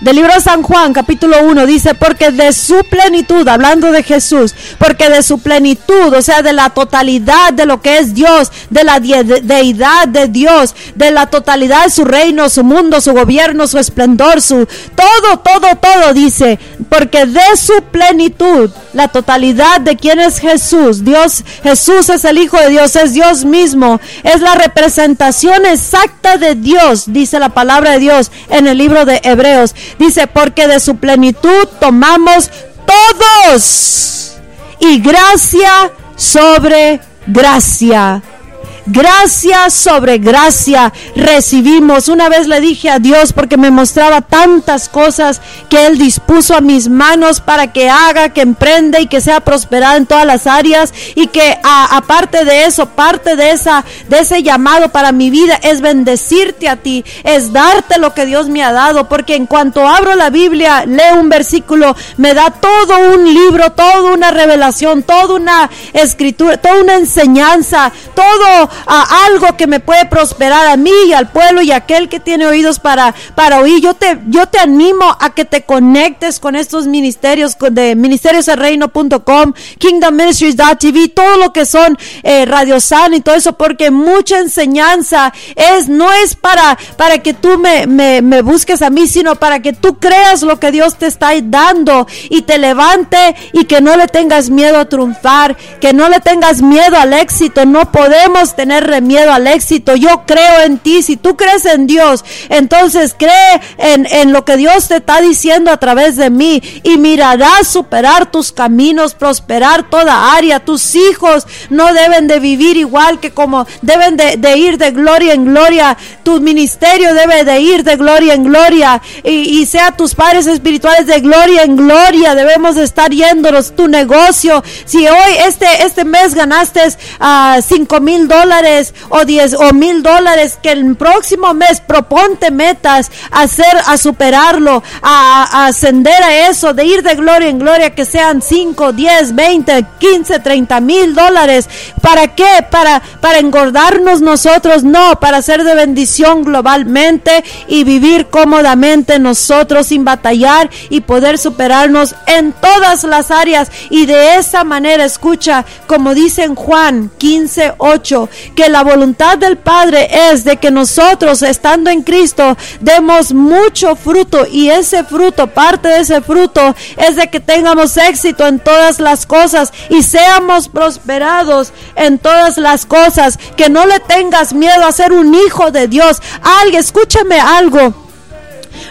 del libro de San Juan, capítulo 1, dice, porque de su plenitud, hablando de Jesús, porque de su plenitud, o sea, de la totalidad de lo que es Dios, de la deidad de Dios, de la totalidad de su reino, su mundo, su gobierno, su esplendor, su todo, todo, todo, dice, porque de su plenitud, la totalidad de quién es Jesús, Dios, Jesús es el Hijo de Dios, es Dios mismo, es la representación exacta de Dios, dice la palabra de Dios en el libro de Hebreos. Dice, porque de su plenitud tomamos todos y gracia sobre gracia gracia sobre gracia recibimos. Una vez le dije a Dios porque me mostraba tantas cosas que Él dispuso a mis manos para que haga, que emprenda y que sea prosperada en todas las áreas y que aparte de eso, parte de esa de ese llamado para mi vida es bendecirte a ti, es darte lo que Dios me ha dado, porque en cuanto abro la Biblia, leo un versículo, me da todo un libro, toda una revelación, toda una escritura, toda una enseñanza, todo a algo que me puede prosperar a mí y al pueblo y a aquel que tiene oídos para, para oír. Yo te, yo te animo a que te conectes con estos ministerios de ministeriosreino.com, kingdomministries.tv, todo lo que son eh, Radio San y todo eso, porque mucha enseñanza es, no es para, para que tú me, me, me busques a mí, sino para que tú creas lo que Dios te está dando y te levante y que no le tengas miedo a triunfar, que no le tengas miedo al éxito. No podemos tener tener miedo al éxito. Yo creo en ti. Si tú crees en Dios, entonces cree en, en lo que Dios te está diciendo a través de mí y mirarás superar tus caminos, prosperar toda área. Tus hijos no deben de vivir igual que como deben de, ir de gloria en gloria. Tu ministerio debe de ir de gloria en gloria y, sea tus padres espirituales de gloria en gloria. Debemos de estar yéndonos tu negocio. Si hoy este, este mes ganaste a uh, cinco mil dólares, o diez o mil dólares que el próximo mes proponte metas a hacer, a superarlo, a, ascender a eso, de ir de gloria en gloria, que sean 5, 10, 20, 15, 30 mil dólares. ¿Para qué? Para, para engordarnos nosotros, no, para ser de bendición globalmente y vivir cómodamente nosotros sin batallar y poder superarnos en todas las áreas. Y de esa manera, escucha, como dice en Juan 15, 8, que la voluntad del Padre es de que nosotros, estando en Cristo, demos mucho fruto y ese fruto, parte de ese fruto, es de que tengamos éxito en todas las cosas y seamos prosperados en todas las cosas, que no le tengas miedo a ser un hijo de Dios. Alguien, escúchame algo.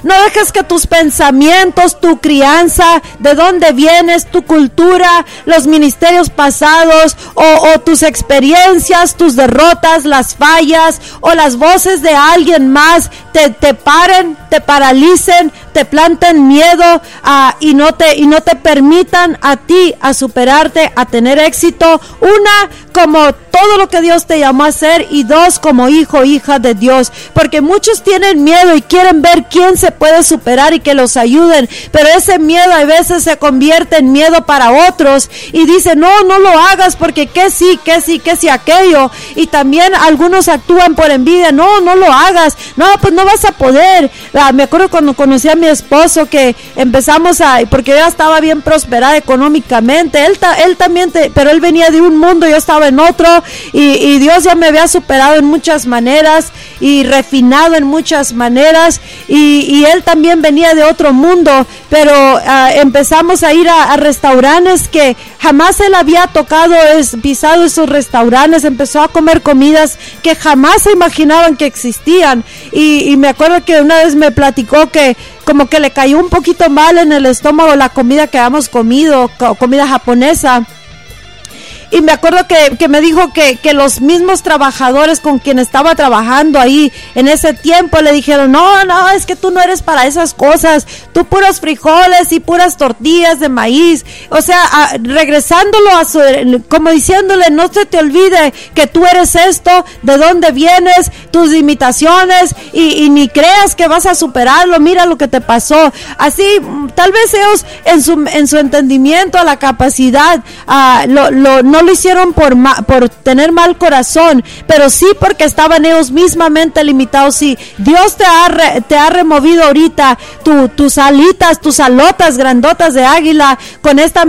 No dejes que tus pensamientos, tu crianza, de dónde vienes, tu cultura, los ministerios pasados o, tus experiencias, tus derrotas, las fallas o las voces de alguien más te, te paren, te paralicen, te planten miedo ah, y, no te, y no te permitan a ti a superarte, a tener éxito. Una, como todo lo que Dios te llamó a hacer y dos, como hijo, hija de Dios. Porque muchos tienen miedo y quieren ver quién se puede superar y que los ayuden, pero ese miedo a veces se convierte en miedo para otros y dicen, no, no lo hagas porque que sí, que sí, que sí aquello. Y también algunos actúan por envidia, no, no lo hagas, no, pues no vas a poder. Ah, me acuerdo cuando conocí a mi esposo que empezamos a, porque yo estaba bien prosperada económicamente, él, él también, pero él venía de un mundo, yo estaba en otro y, Dios ya me había superado en muchas maneras y refinado en muchas maneras y, él también venía de otro mundo, pero ah, empezamos a ir a, restaurantes que jamás él había tocado, es, pisado esos restaurantes, empezó a comer comidas que jamás se imaginaban que existían. Y me acuerdo que una vez me platicó que como que le cayó un poquito mal en el estómago la comida que habíamos comido, comida japonesa y me acuerdo que, que me dijo que, que, los mismos trabajadores con quien estaba trabajando ahí en ese tiempo le dijeron, no, no, es que tú no eres para esas cosas, tú puros frijoles y puras tortillas de maíz. O sea, regresándolo a su, como diciéndole, no se te olvide que tú eres esto, de dónde vienes, tus limitaciones y, ni creas que vas a superarlo, mira lo que te pasó. Así, tal vez ellos en su, en su entendimiento, la capacidad, uh, lo, lo lo hicieron por, por tener mal corazón, pero sí porque estaban ellos mismamente limitados. Si Dios te ha, te ha removido ahorita tus alitas, tus alotas grandotas de águila con esta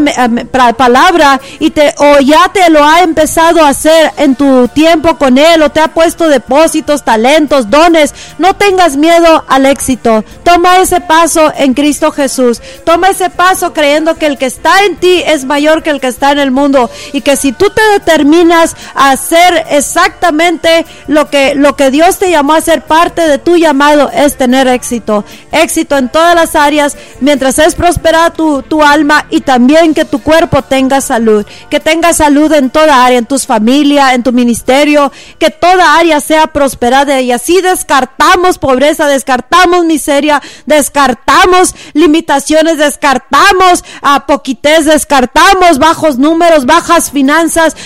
palabra y te, o ya te lo ha empezado a hacer en tu tiempo con Él o te ha puesto depósitos, talentos, dones, no tengas miedo al éxito. Toma ese paso en Cristo Jesús. Toma ese paso creyendo que el que está en ti es mayor que el que está en el mundo y que si tú te determinas a hacer exactamente lo que, lo que Dios te llamó a ser parte de tu llamado es tener éxito. Éxito en todas las áreas mientras es prosperada tu, tu alma y también que tu cuerpo tenga salud. Que tenga salud en toda área, en tus familias, en tu ministerio, que toda área sea prosperada y así descartamos pobreza, descartamos miseria, descartamos limitaciones, descartamos a poquitez, descartamos bajos números, bajas finanzas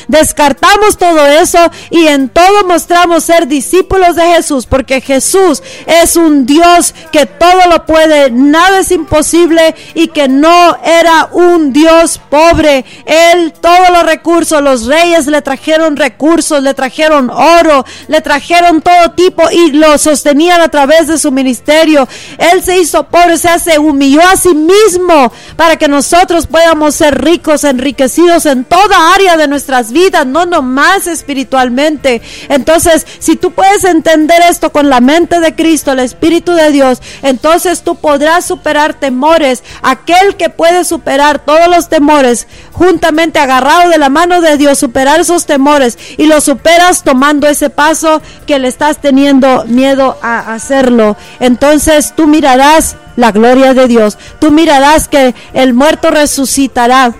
descartamos todo eso y en todo mostramos ser discípulos de Jesús, porque Jesús es un Dios que todo lo puede, nada es imposible y que no era un Dios pobre. Él todos los recursos, los reyes le trajeron recursos, le trajeron oro, le trajeron todo tipo y lo sostenían a través de su ministerio. Él se hizo pobre, o sea, se humilló a sí mismo para que nosotros podamos ser ricos, enriquecidos en toda área de nuestras vidas, no nomás espiritualmente. Entonces, si tú puedes entender esto con la mente de Cristo, el Espíritu de Dios, entonces tú podrás superar temores. Aquel que puede superar todos los temores, juntamente agarrado de la mano de Dios, superar esos temores y lo superas tomando ese paso que le estás teniendo miedo a hacerlo. Entonces tú mirarás la gloria de Dios. Tú mirarás que el muerto resucitará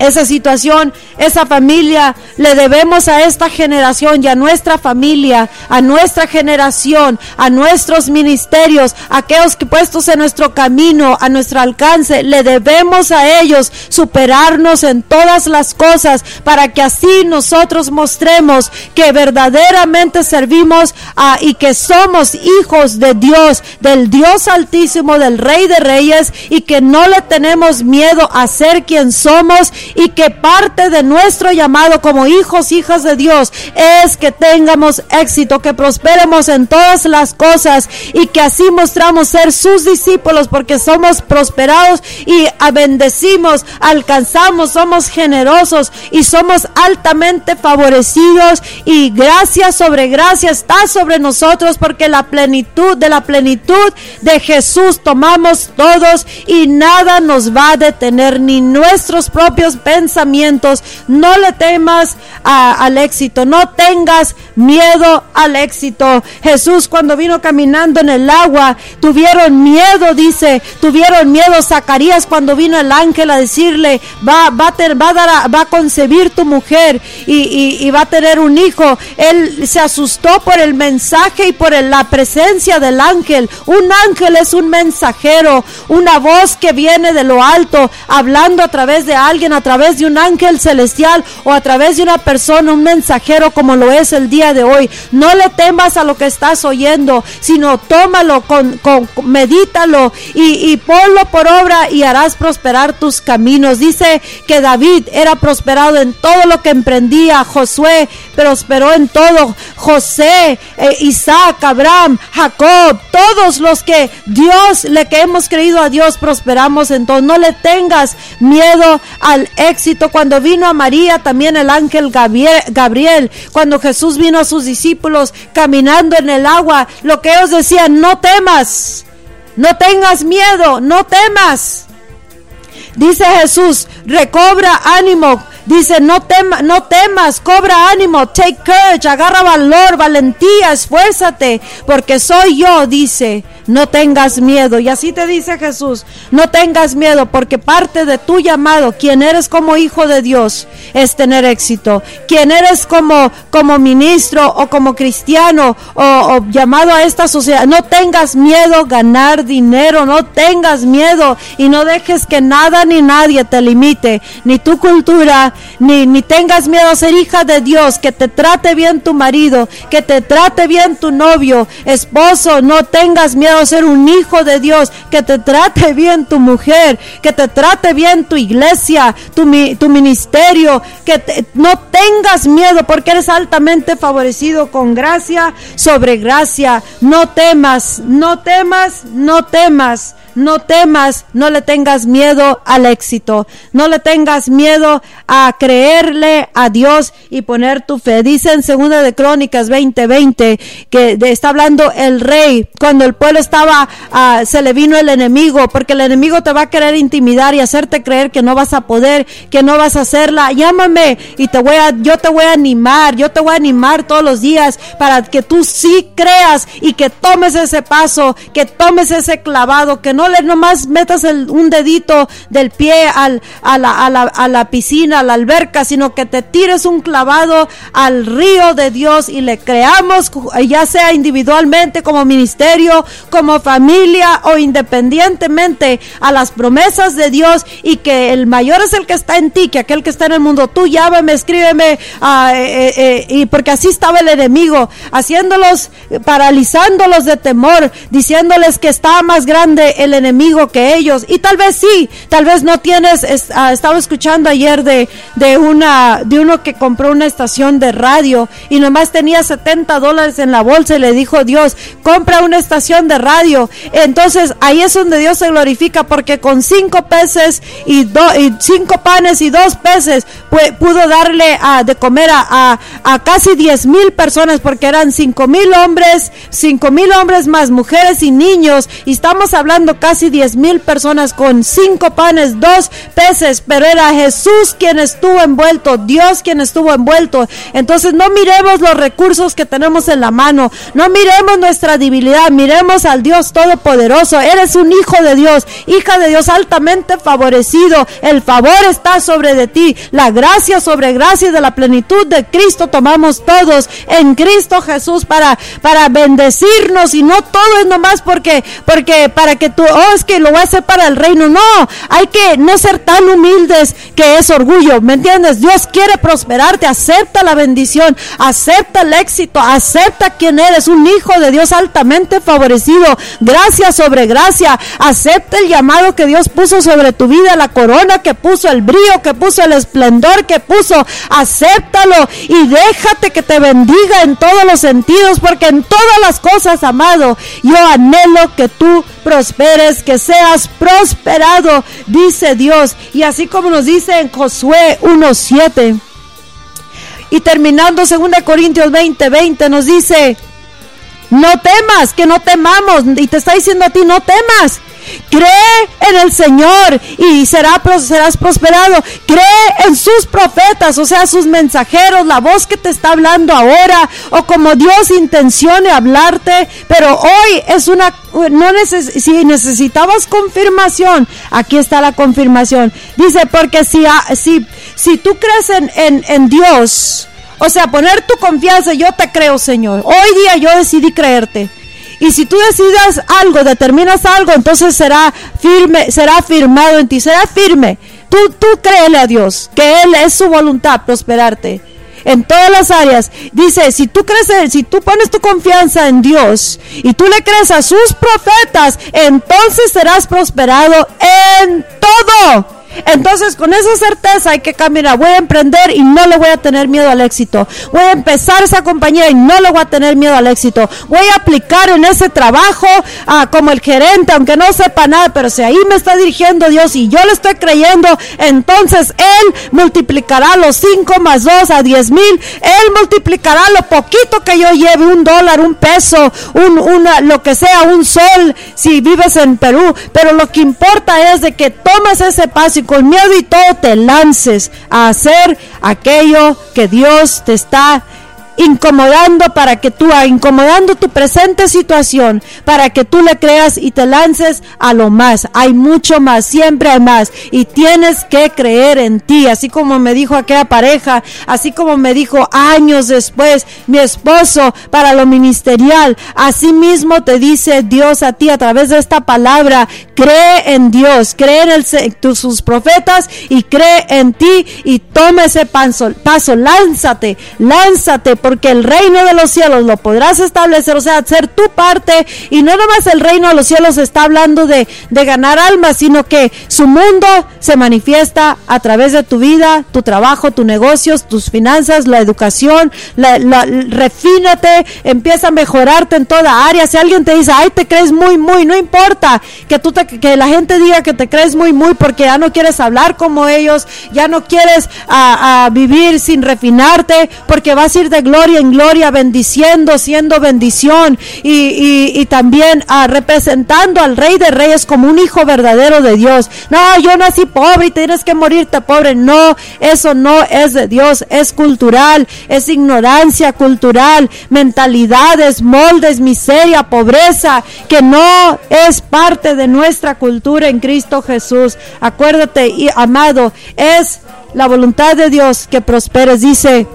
esa situación, esa familia, le debemos a esta generación y a nuestra familia, a nuestra generación, a nuestros ministerios, a aquellos que puestos en nuestro camino, a nuestro alcance, le debemos a ellos superarnos en todas las cosas para que así nosotros mostremos que verdaderamente servimos a, y que somos hijos de Dios, del Dios altísimo, del Rey de Reyes y que no le tenemos miedo a ser quien somos y que parte de nuestro llamado como hijos, hijas de Dios es que tengamos éxito, que prosperemos en todas las cosas y que así mostramos ser sus discípulos porque somos prosperados y bendecimos, alcanzamos, somos generosos y somos altamente favorecidos y gracia sobre gracia está sobre nosotros porque la plenitud de la plenitud de Jesús tomamos todos y nada nos va a detener ni nuestros propios pensamientos. No le temas al éxito, no tengas miedo al éxito. Jesús cuando vino caminando en el agua, tuvieron miedo, dice, tuvieron miedo Zacarías cuando vino el ángel a decirle, va, va, a, va, a, va concebir tu mujer y, y, va a tener un hijo. Él se asustó por el mensaje y por la presencia del ángel. Un ángel es un mensajero, una voz que viene de lo alto, hablando a través de alguien, a través de un ángel celestial o a través de una persona, un mensajero como lo es el día de hoy. No le temas a lo que estás oyendo, sino tómalo, con, con medítalo y, y ponlo por obra y harás prosperar tus caminos. Dice que David era prosperado en todo lo que emprendía. Josué prosperó en todo. José, eh, Isaac, Abraham, Jacob, todos los que Dios, le que hemos creído a Dios, prosperamos en todo. No le tengas miedo al éxito. Cuando vino a María, también el ángel Gabriel cuando Jesús vino a sus discípulos caminando en el agua, lo que ellos decían, no temas, no tengas miedo, no temas. Dice Jesús, recobra ánimo, Dice, no, tema, no temas, cobra ánimo, take courage, agarra valor, valentía, esfuérzate, porque soy yo, dice, no tengas miedo. Y así te dice Jesús, no tengas miedo, porque parte de tu llamado, quien eres como hijo de Dios, es tener éxito. Quien eres como, como ministro o como cristiano o, llamado a esta sociedad, no tengas miedo ganar dinero, no tengas miedo y no dejes que nada ni nadie te limite, ni tu cultura, ni, ni tengas miedo a ser hija de Dios, que te trate bien tu marido, que te trate bien tu novio, esposo, no tengas miedo ser un hijo de Dios, que te trate bien tu mujer, que te trate bien tu iglesia, tu, tu ministerio, que no tengas miedo porque eres altamente favorecido con gracia sobre gracia. No temas, no temas, no temas. No temas, no le tengas miedo al éxito, no le tengas miedo a creerle a Dios y poner tu fe. Dice en segunda de Crónicas 20:20 que está hablando el rey cuando el pueblo estaba uh, se le vino el enemigo, porque el enemigo te va a querer intimidar y hacerte creer que no vas a poder, que no vas a hacerla. Llámame y te voy a yo te voy a animar, yo te voy a animar todos los días para que tú sí creas y que tomes ese paso, que tomes ese clavado, que no le nomás metas un dedito del pie al, a, la, a, la, a la piscina, a la alberca, sino que te tires un clavado al río de Dios y le creamos, ya sea individualmente, como ministerio, como familia o independientemente a las promesas de Dios y que el mayor es el que está en ti que aquel que está en el mundo. Tú llámame, escríbeme, uh, eh, eh, y porque así estaba el enemigo, haciéndolos, paralizándolos de temor, diciéndoles que está más grande el enemigo que ellos. Y tal vez sí, tal vez no tienes, uh, estaba escuchando ayer de, de, una, de uno que compró una estación de radio y nomás tenía 70 dólares en la bolsa y le dijo Dios, compra una estación de radio. Entonces ahí es donde Dios se glorifica porque con cinco peces y, y cinco panes y dos peces pudo darle a, de comer a, a, casi 10 mil personas porque eran cinco mil hombres, cinco mil hombres más mujeres y niños. Y estamos hablando casi 10 mil personas con cinco panes, dos peces, pero era Jesús quien estuvo envuelto, Dios quien estuvo envuelto. Entonces no miremos los recursos que tenemos en la mano, no miremos nuestra debilidad, miremos al Dios Todopoderoso. Eres un hijo de Dios, hija de Dios altamente favorecido. El favor está sobre de ti, la gracia sobre gracia de la plenitud de Cristo tomamos todos en Cristo Jesús para, para bendecirnos y no todo es nomás porque, porque para que tú, oh, es que lo voy a hacer para el reino. No, hay que no ser tan humildes que es orgullo, ¿me entiendes? Dios quiere prosperarte, acepta la bendición, acepta el éxito, acepta quién eres, un hijo de Dios altamente favorecido, gracia sobre gracia, acepta el llamado que Dios puso sobre tu vida, la corona que puso, el brillo que puso, el esplendor que puso, acéptalo y déjate que te bendiga en todos los sentidos, porque en todas las cosas, amado, yo anhelo que tú prosperes, que seas prosperado, dice Dios. Y así como nos dice en Josué 1.7. Y terminando 2 Corintios 20, 20 nos dice, no temas, que no temamos. Y te está diciendo a ti, no temas. Cree en el Señor y será, serás prosperado. Cree en sus profetas, o sea, sus mensajeros, la voz que te está hablando ahora, o como Dios intencione hablarte. Pero hoy es una, no neces si necesitabas confirmación, aquí está la confirmación. Dice, porque si, si, si tú crees en, en, en Dios, o sea, poner tu confianza, yo te creo, Señor. Hoy día yo decidí creerte. Y si tú decidas algo, determinas algo, entonces será firme, será firmado en ti, será firme. Tú, tú créele a Dios, que Él es su voluntad prosperarte en todas las áreas. Dice, si tú crees, si tú pones tu confianza en Dios y tú le crees a sus profetas, entonces serás prosperado en todo. Entonces, con esa certeza hay que caminar. Voy a emprender y no le voy a tener miedo al éxito. Voy a empezar esa compañía y no le voy a tener miedo al éxito. Voy a aplicar en ese trabajo ah, como el gerente, aunque no sepa nada, pero si ahí me está dirigiendo Dios y yo le estoy creyendo, entonces Él multiplicará los 5 más 2 a 10 mil. Él multiplicará lo poquito que yo lleve, un dólar, un peso, un, una, lo que sea, un sol, si vives en Perú. Pero lo que importa es de que tomes ese paso con miedo y todo te lances a hacer aquello que Dios te está incomodando para que tú, incomodando tu presente situación, para que tú le creas y te lances a lo más. Hay mucho más, siempre hay más. Y tienes que creer en ti, así como me dijo aquella pareja, así como me dijo años después mi esposo para lo ministerial. Así mismo te dice Dios a ti a través de esta palabra, cree en Dios, cree en sus profetas y cree en ti y toma ese paso, paso lánzate, lánzate porque el reino de los cielos lo podrás establecer, o sea, hacer tu parte, y no nomás el reino de los cielos está hablando de, de ganar almas, sino que su mundo se manifiesta a través de tu vida, tu trabajo, tus negocios, tus finanzas, la educación, la, refínate, empieza a mejorarte en toda área. Si alguien te dice, ay, te crees muy, muy, no importa que tú te, que la gente diga que te crees muy, muy, porque ya no quieres hablar como ellos, ya no quieres a, a vivir sin refinarte, porque vas a ir de gloria en gloria, bendiciendo, siendo bendición y, y, también ah, representando al Rey de Reyes como un hijo verdadero de Dios. No, yo nací pobre y tienes que morirte pobre. No, eso no es de Dios, es cultural, es ignorancia cultural, mentalidades, moldes, miseria, pobreza, que no es parte de nuestra cultura en Cristo Jesús. Acuérdate, y amado, es la voluntad de Dios que prosperes. Dice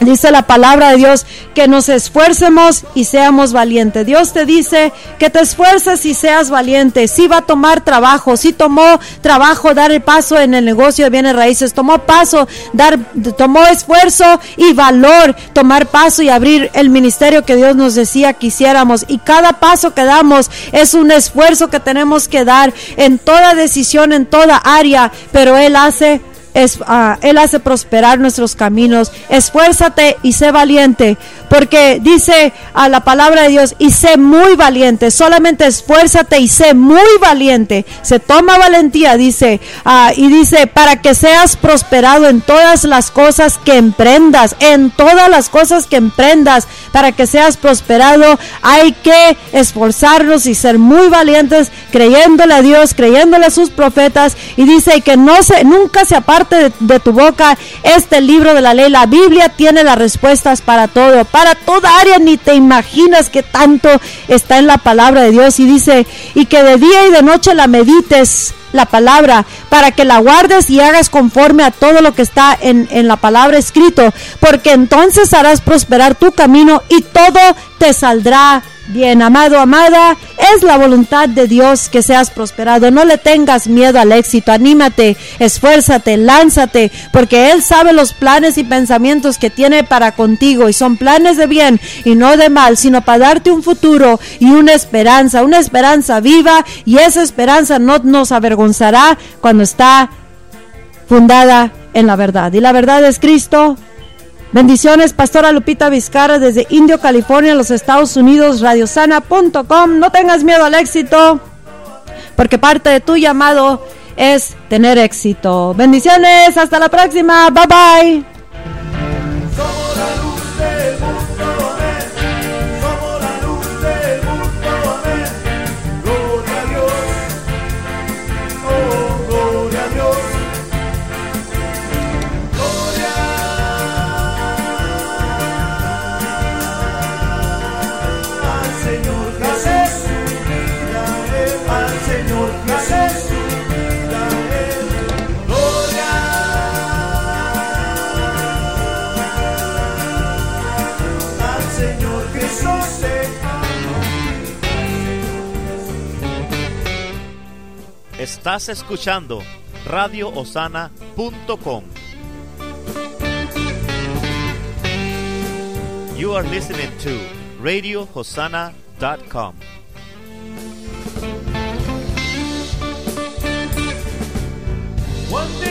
Dice la palabra de Dios que nos esfuercemos y seamos valientes. Dios te dice que te esfuerces y seas valiente. Sí va a tomar trabajo, sí tomó trabajo dar el paso en el negocio de bienes raíces, tomó paso, dar, tomó esfuerzo y valor tomar paso y abrir el ministerio que Dios nos decía que hiciéramos. Y cada paso que damos es un esfuerzo que tenemos que dar en toda decisión, en toda área, pero Él hace es, ah, Él hace prosperar nuestros caminos. Esfuérzate y sé valiente, porque dice a la palabra de Dios, y sé muy valiente, solamente esfuérzate y sé muy valiente. Se toma valentía, dice, ah, y dice, para que seas prosperado en todas las cosas que emprendas, en todas las cosas que emprendas, para que seas prosperado, hay que esforzarnos y ser muy valientes, creyéndole a Dios, creyéndole a sus profetas, y dice que no se, nunca se de, tu boca este libro de la ley. La Biblia tiene las respuestas para todo, para toda área, ni te imaginas que tanto está en la palabra de Dios. Y dice, y que de día y de noche la medites la palabra, para que la guardes y hagas conforme a todo lo que está en, en, la palabra escrito, porque entonces harás prosperar tu camino y todo te saldrá Bien, amado, amada, es la voluntad de Dios que seas prosperado. No le tengas miedo al éxito. Anímate, esfuérzate, lánzate, porque Él sabe los planes y pensamientos que tiene para contigo y son planes de bien y no de mal, sino para darte un futuro y una esperanza, una esperanza viva y esa esperanza no nos avergonzará cuando está fundada en la verdad. Y la verdad es Cristo Bendiciones, Pastora Lupita Vizcarra desde Indio, California, los Estados Unidos, radiosana.com. No tengas miedo al éxito, porque parte de tu llamado es tener éxito. Bendiciones, hasta la próxima, bye bye. Estás escuchando radioosana.com. You are listening to radiohosana.com. One